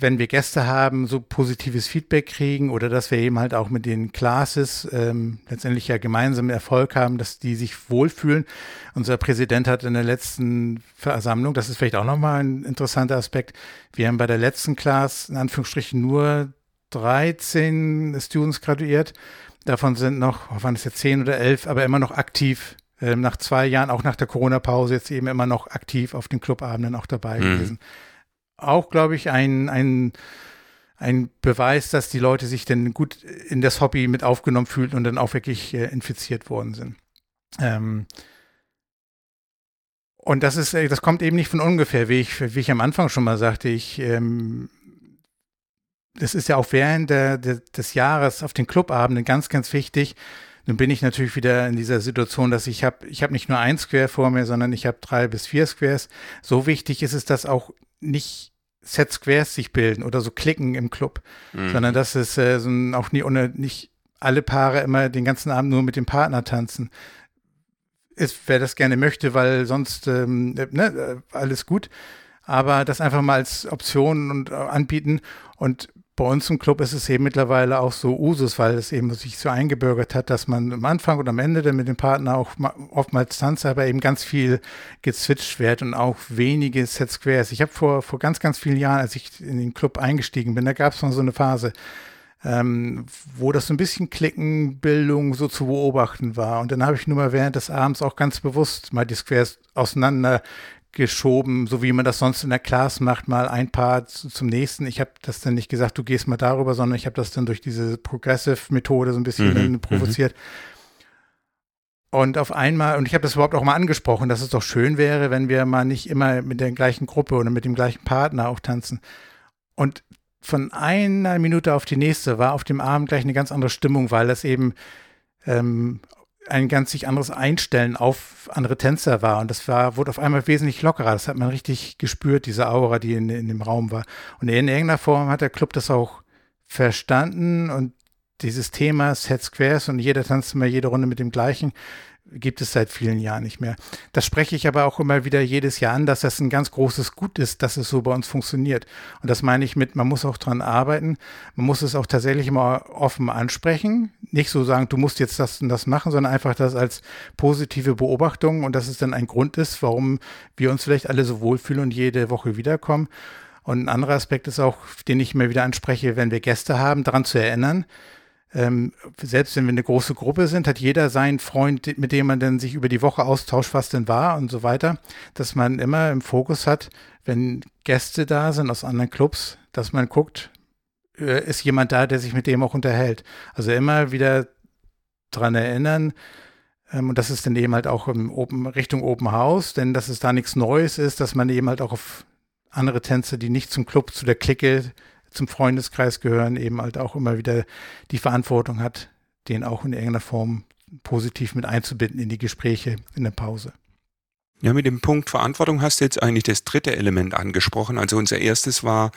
wenn wir Gäste haben, so positives Feedback kriegen oder dass wir eben halt auch mit den Classes ähm, letztendlich ja gemeinsam Erfolg haben, dass die sich wohlfühlen. Unser Präsident hat in der letzten Versammlung, das ist vielleicht auch nochmal ein interessanter Aspekt, wir haben bei der letzten Class in Anführungsstrichen nur 13 Students graduiert. Davon sind noch, waren es jetzt 10 oder 11, aber immer noch aktiv ähm, nach zwei Jahren, auch nach der Corona-Pause, jetzt eben immer noch aktiv auf den Clubabenden auch dabei mhm. gewesen auch, glaube ich, ein, ein, ein Beweis, dass die Leute sich denn gut in das Hobby mit aufgenommen fühlen und dann auch wirklich äh, infiziert worden sind. Ähm, und das ist, äh, das kommt eben nicht von ungefähr, wie ich, wie ich am Anfang schon mal sagte. Ich, ähm, das ist ja auch während der, der, des Jahres auf den Clubabenden ganz, ganz wichtig. Nun bin ich natürlich wieder in dieser Situation, dass ich habe, ich habe nicht nur ein Square vor mir, sondern ich habe drei bis vier Squares. So wichtig ist es, dass auch nicht Set Squares sich bilden oder so klicken im Club, mhm. sondern dass es äh, so ein, auch nie, ohne, nicht alle Paare immer den ganzen Abend nur mit dem Partner tanzen. Ist, wer das gerne möchte, weil sonst ähm, äh, ne, äh, alles gut. Aber das einfach mal als Option und äh, anbieten und bei uns im Club ist es eben mittlerweile auch so Usus, weil es eben sich so eingebürgert hat, dass man am Anfang und am Ende dann mit dem Partner auch oftmals tanzt, aber eben ganz viel gezwitscht wird und auch wenige Set Squares. Ich habe vor, vor ganz, ganz vielen Jahren, als ich in den Club eingestiegen bin, da gab es noch so eine Phase, ähm, wo das so ein bisschen Klickenbildung so zu beobachten war. Und dann habe ich nur mal während des Abends auch ganz bewusst mal die Squares auseinander geschoben, so wie man das sonst in der Class macht, mal ein Paar zum nächsten. Ich habe das dann nicht gesagt, du gehst mal darüber, sondern ich habe das dann durch diese Progressive-Methode so ein bisschen mhm. provoziert. Mhm. Und auf einmal, und ich habe das überhaupt auch mal angesprochen, dass es doch schön wäre, wenn wir mal nicht immer mit der gleichen Gruppe oder mit dem gleichen Partner auch tanzen. Und von einer Minute auf die nächste war auf dem Abend gleich eine ganz andere Stimmung, weil das eben ähm, ein ganz sich anderes Einstellen auf andere Tänzer war. Und das war, wurde auf einmal wesentlich lockerer. Das hat man richtig gespürt, diese Aura, die in, in dem Raum war. Und in irgendeiner Form hat der Club das auch verstanden und dieses Thema Set Squares und jeder tanzt immer jede Runde mit dem gleichen, gibt es seit vielen Jahren nicht mehr. Das spreche ich aber auch immer wieder jedes Jahr an, dass das ein ganz großes Gut ist, dass es so bei uns funktioniert. Und das meine ich mit, man muss auch dran arbeiten. Man muss es auch tatsächlich immer offen ansprechen. Nicht so sagen, du musst jetzt das und das machen, sondern einfach das als positive Beobachtung und dass es dann ein Grund ist, warum wir uns vielleicht alle so wohlfühlen und jede Woche wiederkommen. Und ein anderer Aspekt ist auch, den ich immer wieder anspreche, wenn wir Gäste haben, daran zu erinnern, ähm, selbst wenn wir eine große Gruppe sind, hat jeder seinen Freund, mit dem man dann sich über die Woche austauscht, was denn war und so weiter, dass man immer im Fokus hat, wenn Gäste da sind aus anderen Clubs, dass man guckt, äh, ist jemand da, der sich mit dem auch unterhält. Also immer wieder daran erinnern, ähm, und das ist dann eben halt auch im Open, Richtung Open House, denn dass es da nichts Neues ist, dass man eben halt auch auf andere Tänzer, die nicht zum Club, zu der Clique zum Freundeskreis gehören, eben halt auch immer wieder die Verantwortung hat, den auch in irgendeiner Form positiv mit einzubinden in die Gespräche in der Pause. Ja, mit dem Punkt Verantwortung hast du jetzt eigentlich das dritte Element angesprochen. Also unser erstes war,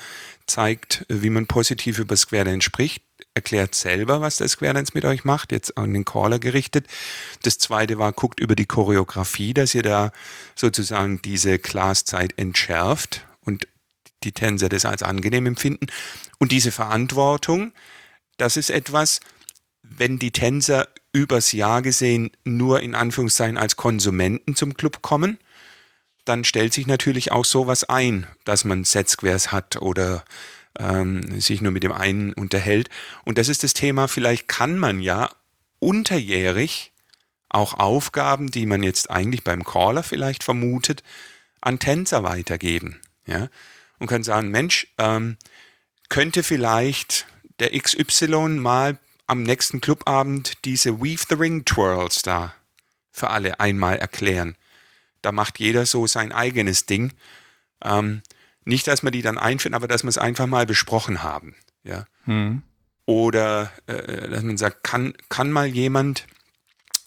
zeigt, wie man positiv über Square Dance spricht, erklärt selber, was der Square Dance mit euch macht, jetzt an den Caller gerichtet. Das zweite war, guckt über die Choreografie, dass ihr da sozusagen diese Classzeit entschärft und die Tänzer das als angenehm empfinden. Und diese Verantwortung, das ist etwas, wenn die Tänzer übers Jahr gesehen nur in Anführungszeichen als Konsumenten zum Club kommen, dann stellt sich natürlich auch sowas ein, dass man Set-Squares hat oder ähm, sich nur mit dem einen unterhält. Und das ist das Thema, vielleicht kann man ja unterjährig auch Aufgaben, die man jetzt eigentlich beim Caller vielleicht vermutet, an Tänzer weitergeben. Ja? Und kann sagen, Mensch, ähm, könnte vielleicht der XY mal am nächsten Clubabend diese Weave the Ring Twirls da für alle einmal erklären. Da macht jeder so sein eigenes Ding. Ähm, nicht, dass wir die dann einführen, aber dass wir es einfach mal besprochen haben. Ja. Hm. Oder äh, dass man sagt, kann, kann mal jemand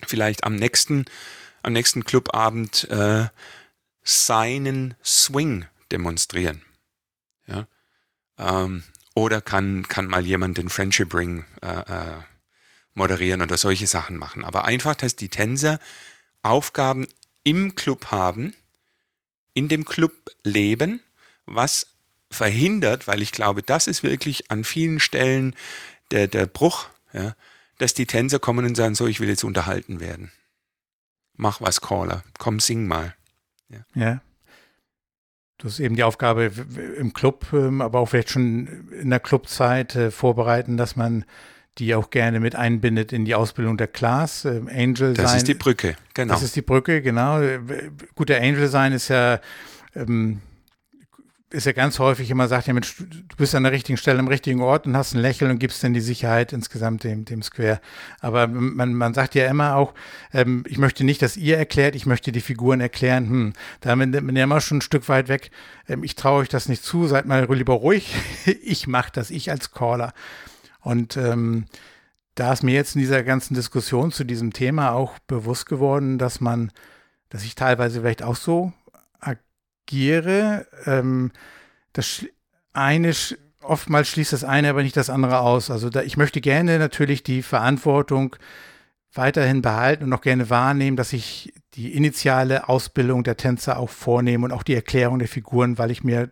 vielleicht am nächsten, am nächsten Clubabend äh, seinen Swing demonstrieren. Ja? Ähm, oder kann, kann mal jemand den Friendship Ring äh, äh, moderieren oder solche Sachen machen. Aber einfach, dass die Tänzer Aufgaben im Club haben, in dem Club leben, was verhindert, weil ich glaube, das ist wirklich an vielen Stellen der, der Bruch, ja, dass die Tänzer kommen und sagen, so, ich will jetzt unterhalten werden. Mach was, Caller. Komm, sing mal. Ja. ja. Das ist eben die Aufgabe im Club, ähm, aber auch vielleicht schon in der Clubzeit äh, vorbereiten, dass man die auch gerne mit einbindet in die Ausbildung der Class. Ähm, Angel das sein. Das ist die Brücke, genau. Das ist die Brücke, genau. Gut, der Angel sein ist ja ähm, ist ja ganz häufig immer sagt, ja, Mensch, du bist an der richtigen Stelle am richtigen Ort und hast ein Lächeln und gibst dann die Sicherheit insgesamt dem, dem Square. Aber man, man sagt ja immer auch, ähm, ich möchte nicht, dass ihr erklärt, ich möchte die Figuren erklären. Hm, da bin ich immer schon ein Stück weit weg. Ähm, ich traue euch das nicht zu, seid mal lieber ruhig. ich mache das, ich als Caller. Und ähm, da ist mir jetzt in dieser ganzen Diskussion zu diesem Thema auch bewusst geworden, dass man, dass ich teilweise vielleicht auch so Giere. Ähm, das eine, oftmals schließt das eine aber nicht das andere aus. Also da, ich möchte gerne natürlich die Verantwortung weiterhin behalten und auch gerne wahrnehmen, dass ich die initiale Ausbildung der Tänzer auch vornehme und auch die Erklärung der Figuren, weil ich mir,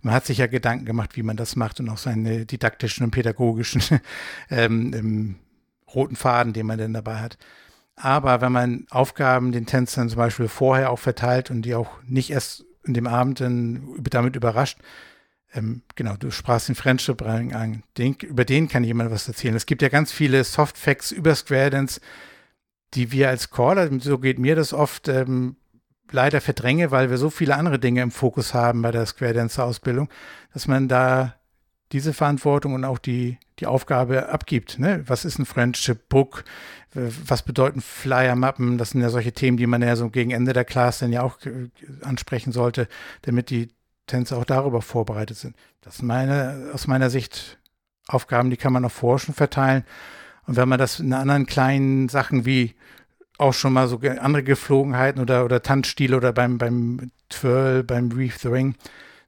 man hat sich ja Gedanken gemacht, wie man das macht und auch seine didaktischen und pädagogischen ähm, roten Faden, den man denn dabei hat. Aber wenn man Aufgaben den Tänzern zum Beispiel vorher auch verteilt und die auch nicht erst in dem Abend dann damit überrascht, ähm, genau, du sprachst den Friendship an, den, über den kann jemand was erzählen. Es gibt ja ganz viele Soft Facts über Square Dance, die wir als Caller, so geht mir das oft, ähm, leider verdränge, weil wir so viele andere Dinge im Fokus haben bei der Square Dance Ausbildung, dass man da diese Verantwortung und auch die, die Aufgabe abgibt. Ne? Was ist ein Friendship Book? Was bedeuten Flyer-Mappen? Das sind ja solche Themen, die man ja so gegen Ende der Class dann ja auch äh, ansprechen sollte, damit die Tänzer auch darüber vorbereitet sind. Das sind meine, aus meiner Sicht Aufgaben, die kann man auf Forschen verteilen. Und wenn man das in anderen kleinen Sachen wie auch schon mal so andere Geflogenheiten oder, oder Tanzstile oder beim, beim Twirl, beim Reef the Ring,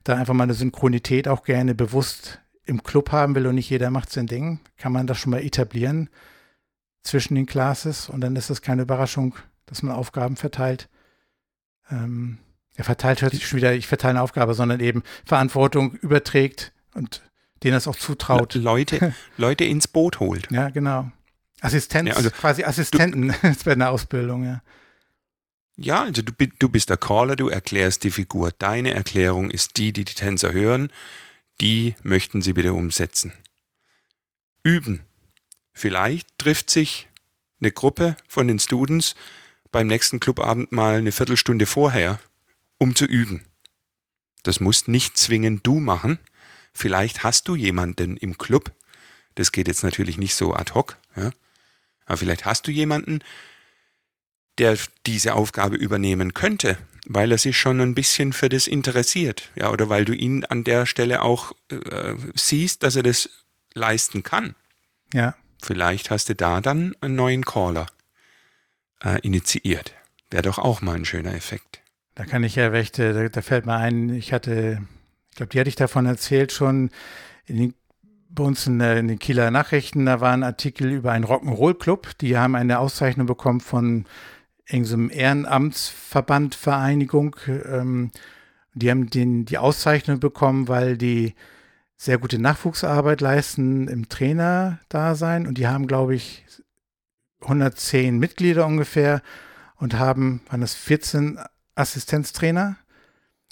da einfach mal eine Synchronität auch gerne bewusst im Club haben will und nicht jeder macht sein Ding, kann man das schon mal etablieren zwischen den Classes und dann ist es keine Überraschung, dass man Aufgaben verteilt. Ähm, er verteilt hört sich schon wieder, ich verteile eine Aufgabe, sondern eben Verantwortung überträgt und denen das auch zutraut. Leute, Leute ins Boot holt. Ja, genau. Assistenz, ja, also quasi Assistenten du, bei einer Ausbildung, ja. Ja, also du, du bist der Caller, du erklärst die Figur. Deine Erklärung ist die, die die Tänzer hören. Die möchten sie bitte umsetzen. Üben. Vielleicht trifft sich eine Gruppe von den Students beim nächsten Clubabend mal eine Viertelstunde vorher, um zu üben. Das musst nicht zwingend du machen. Vielleicht hast du jemanden im Club. Das geht jetzt natürlich nicht so ad hoc. Ja? Aber vielleicht hast du jemanden, der diese Aufgabe übernehmen könnte, weil er sich schon ein bisschen für das interessiert, ja, oder weil du ihn an der Stelle auch äh, siehst, dass er das leisten kann. Ja. Vielleicht hast du da dann einen neuen Caller äh, initiiert. Wäre doch auch mal ein schöner Effekt. Da kann ich ja Wächte, da, da fällt mir ein, ich hatte, ich glaube, die hatte ich davon erzählt schon, in den, bei uns in, in, den Kieler Nachrichten, da war ein Artikel über einen Rock'n'Roll-Club, die haben eine Auszeichnung bekommen von irgendeinem Ehrenamtsverband, Vereinigung. Ähm, die haben den, die Auszeichnung bekommen, weil die sehr gute Nachwuchsarbeit leisten im Trainerdasein und die haben, glaube ich, 110 Mitglieder ungefähr und haben, waren das 14 Assistenztrainer?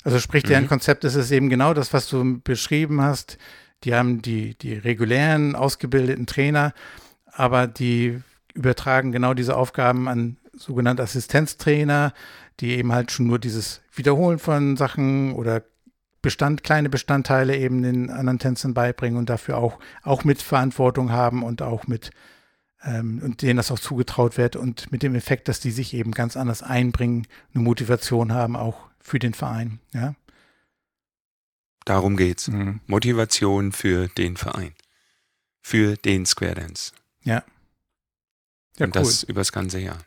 Also sprich, deren mhm. Konzept ist es eben genau das, was du beschrieben hast. Die haben die, die regulären, ausgebildeten Trainer, aber die übertragen genau diese Aufgaben an sogenannte Assistenztrainer, die eben halt schon nur dieses Wiederholen von Sachen oder Bestand, kleine Bestandteile eben den anderen Tänzern beibringen und dafür auch, auch mit Verantwortung haben und auch mit ähm, und denen das auch zugetraut wird und mit dem Effekt, dass die sich eben ganz anders einbringen, eine Motivation haben, auch für den Verein, ja. Darum geht's. Mhm. Motivation für den Verein. Für den Square Dance. Ja. ja und cool. das übers ganze Jahr.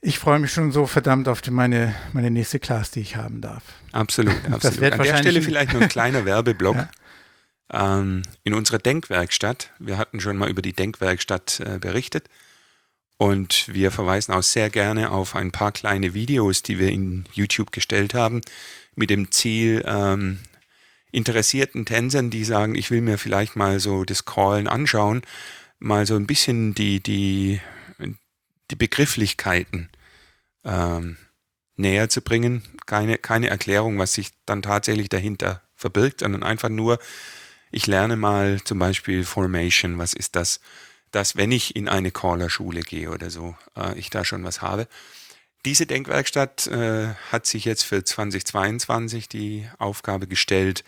Ich freue mich schon so verdammt auf die, meine, meine nächste Class, die ich haben darf. Absolut, absolut. Das wird An der Stelle vielleicht noch ein kleiner Werbeblock. ja. ähm, in unserer Denkwerkstatt, wir hatten schon mal über die Denkwerkstatt äh, berichtet und wir verweisen auch sehr gerne auf ein paar kleine Videos, die wir in YouTube gestellt haben, mit dem Ziel, ähm, interessierten Tänzern, die sagen, ich will mir vielleicht mal so das Callen anschauen, mal so ein bisschen die, die die Begrifflichkeiten ähm, näher zu bringen. Keine, keine Erklärung, was sich dann tatsächlich dahinter verbirgt, sondern einfach nur, ich lerne mal zum Beispiel Formation, was ist das? Dass wenn ich in eine Caller-Schule gehe oder so, äh, ich da schon was habe. Diese Denkwerkstatt äh, hat sich jetzt für 2022 die Aufgabe gestellt,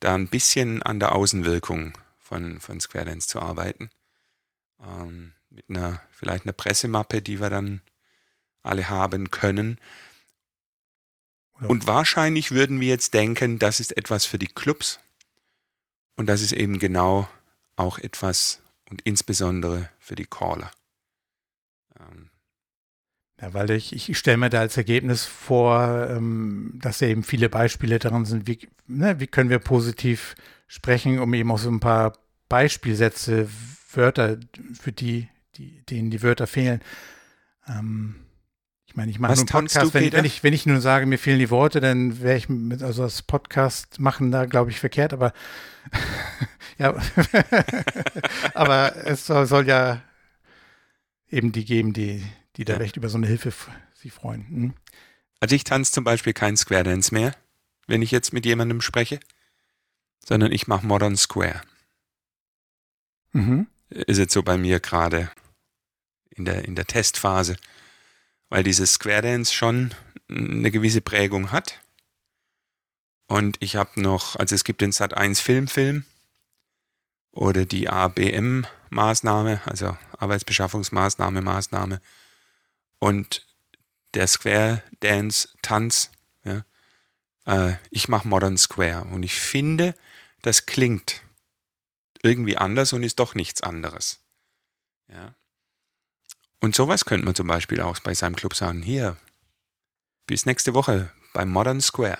da ein bisschen an der Außenwirkung von, von Square Dance zu arbeiten. Ähm, mit einer, vielleicht einer Pressemappe, die wir dann alle haben können. Und wahrscheinlich würden wir jetzt denken, das ist etwas für die Clubs. Und das ist eben genau auch etwas und insbesondere für die Caller. Ähm. Ja, weil ich, ich stelle mir da als Ergebnis vor, ähm, dass eben viele Beispiele daran sind, wie, ne, wie können wir positiv sprechen, um eben auch so ein paar Beispielsätze, Wörter für die die, denen die Wörter fehlen. Ähm, ich meine, ich mache nur einen Podcast. Wenn, wenn, ich, wenn ich nur sage, mir fehlen die Worte, dann wäre ich mit, also das Podcast machen da, glaube ich, verkehrt, aber ja, aber es soll, soll, ja eben die geben, die, die da ja. recht über so eine Hilfe sich freuen. Hm? Also ich tanze zum Beispiel kein Square Dance mehr, wenn ich jetzt mit jemandem spreche, sondern ich mache Modern Square. Mhm. Ist jetzt so bei mir gerade in der, in der Testphase, weil dieses Square Dance schon eine gewisse Prägung hat. Und ich habe noch, also es gibt den Sat 1 Filmfilm oder die ABM Maßnahme, also Arbeitsbeschaffungsmaßnahme, Maßnahme und der Square Dance Tanz. Ja, äh, ich mache Modern Square und ich finde, das klingt irgendwie anders und ist doch nichts anderes. Ja. Und sowas könnte man zum Beispiel auch bei seinem Club sagen, hier, bis nächste Woche beim Modern Square.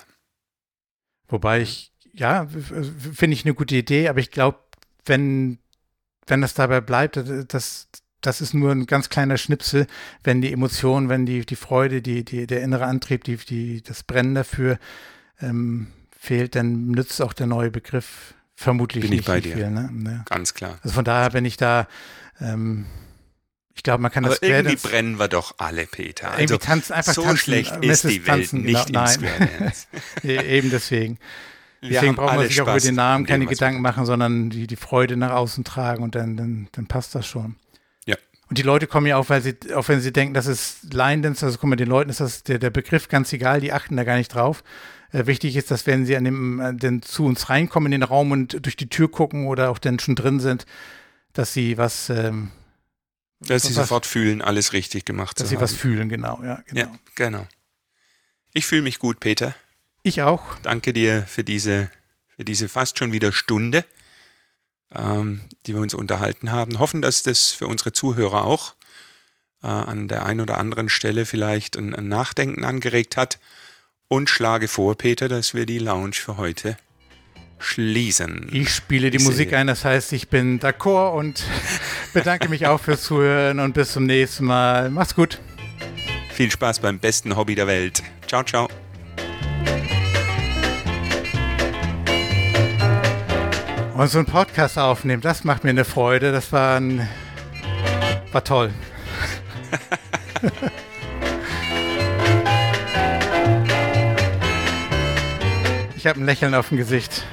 Wobei ich, ja, finde ich eine gute Idee, aber ich glaube, wenn, wenn das dabei bleibt, das, das ist nur ein ganz kleiner Schnipsel, wenn die Emotion, wenn die, die Freude, die, die, der innere Antrieb, die, die, das Brennen dafür ähm, fehlt, dann nützt auch der neue Begriff vermutlich Bin nicht ich bei dir. viel. Ne? Ganz klar. Also von daher, wenn ich da ähm, ich glaube, man kann Aber das irgendwie Dance, brennen wir doch alle, Peter. Also irgendwie tanzen, einfach so tanzen, schlecht ist die Welt tanzen, nicht genau, im. Square Dance. Eben deswegen. Deswegen braucht man sich auch über Spaß den Namen keine Gedanken machen, sondern die, die Freude nach außen tragen und dann, dann, dann passt das schon. Ja. Und die Leute kommen ja auch, weil sie, auch wenn sie denken, das ist Line Dance, also guck mal, den Leuten ist das der, der Begriff ganz egal, die achten da gar nicht drauf. Äh, wichtig ist, dass wenn sie an dem, äh, denn zu uns reinkommen in den Raum und durch die Tür gucken oder auch dann schon drin sind, dass sie was, ähm, Dass sie sofort fühlen, alles richtig gemacht dass zu sie haben. was fühlen, genau, ja, genau. Ja, genau. Ich fühle mich gut, Peter. Ich auch. Danke dir für diese, für diese fast schon wieder Stunde, ähm, die wir uns unterhalten haben. Hoffen, dass das für unsere Zuhörer auch äh, an der einen oder anderen Stelle vielleicht ein, ein Nachdenken angeregt hat. Und schlage vor, Peter, dass wir die Lounge für heute schließen. Ich spiele die Ich Musik ein, das heißt, ich bin d'accord und bedanke mich auch fürs Zuhören und bis zum nächsten Mal. Macht's gut. Viel Spaß beim besten Hobby der Welt. Ciao, ciao. Und so einen Podcast aufnehmen, das macht mir eine Freude. Das war, ein, war toll. ich habe ein Lächeln auf dem Gesicht.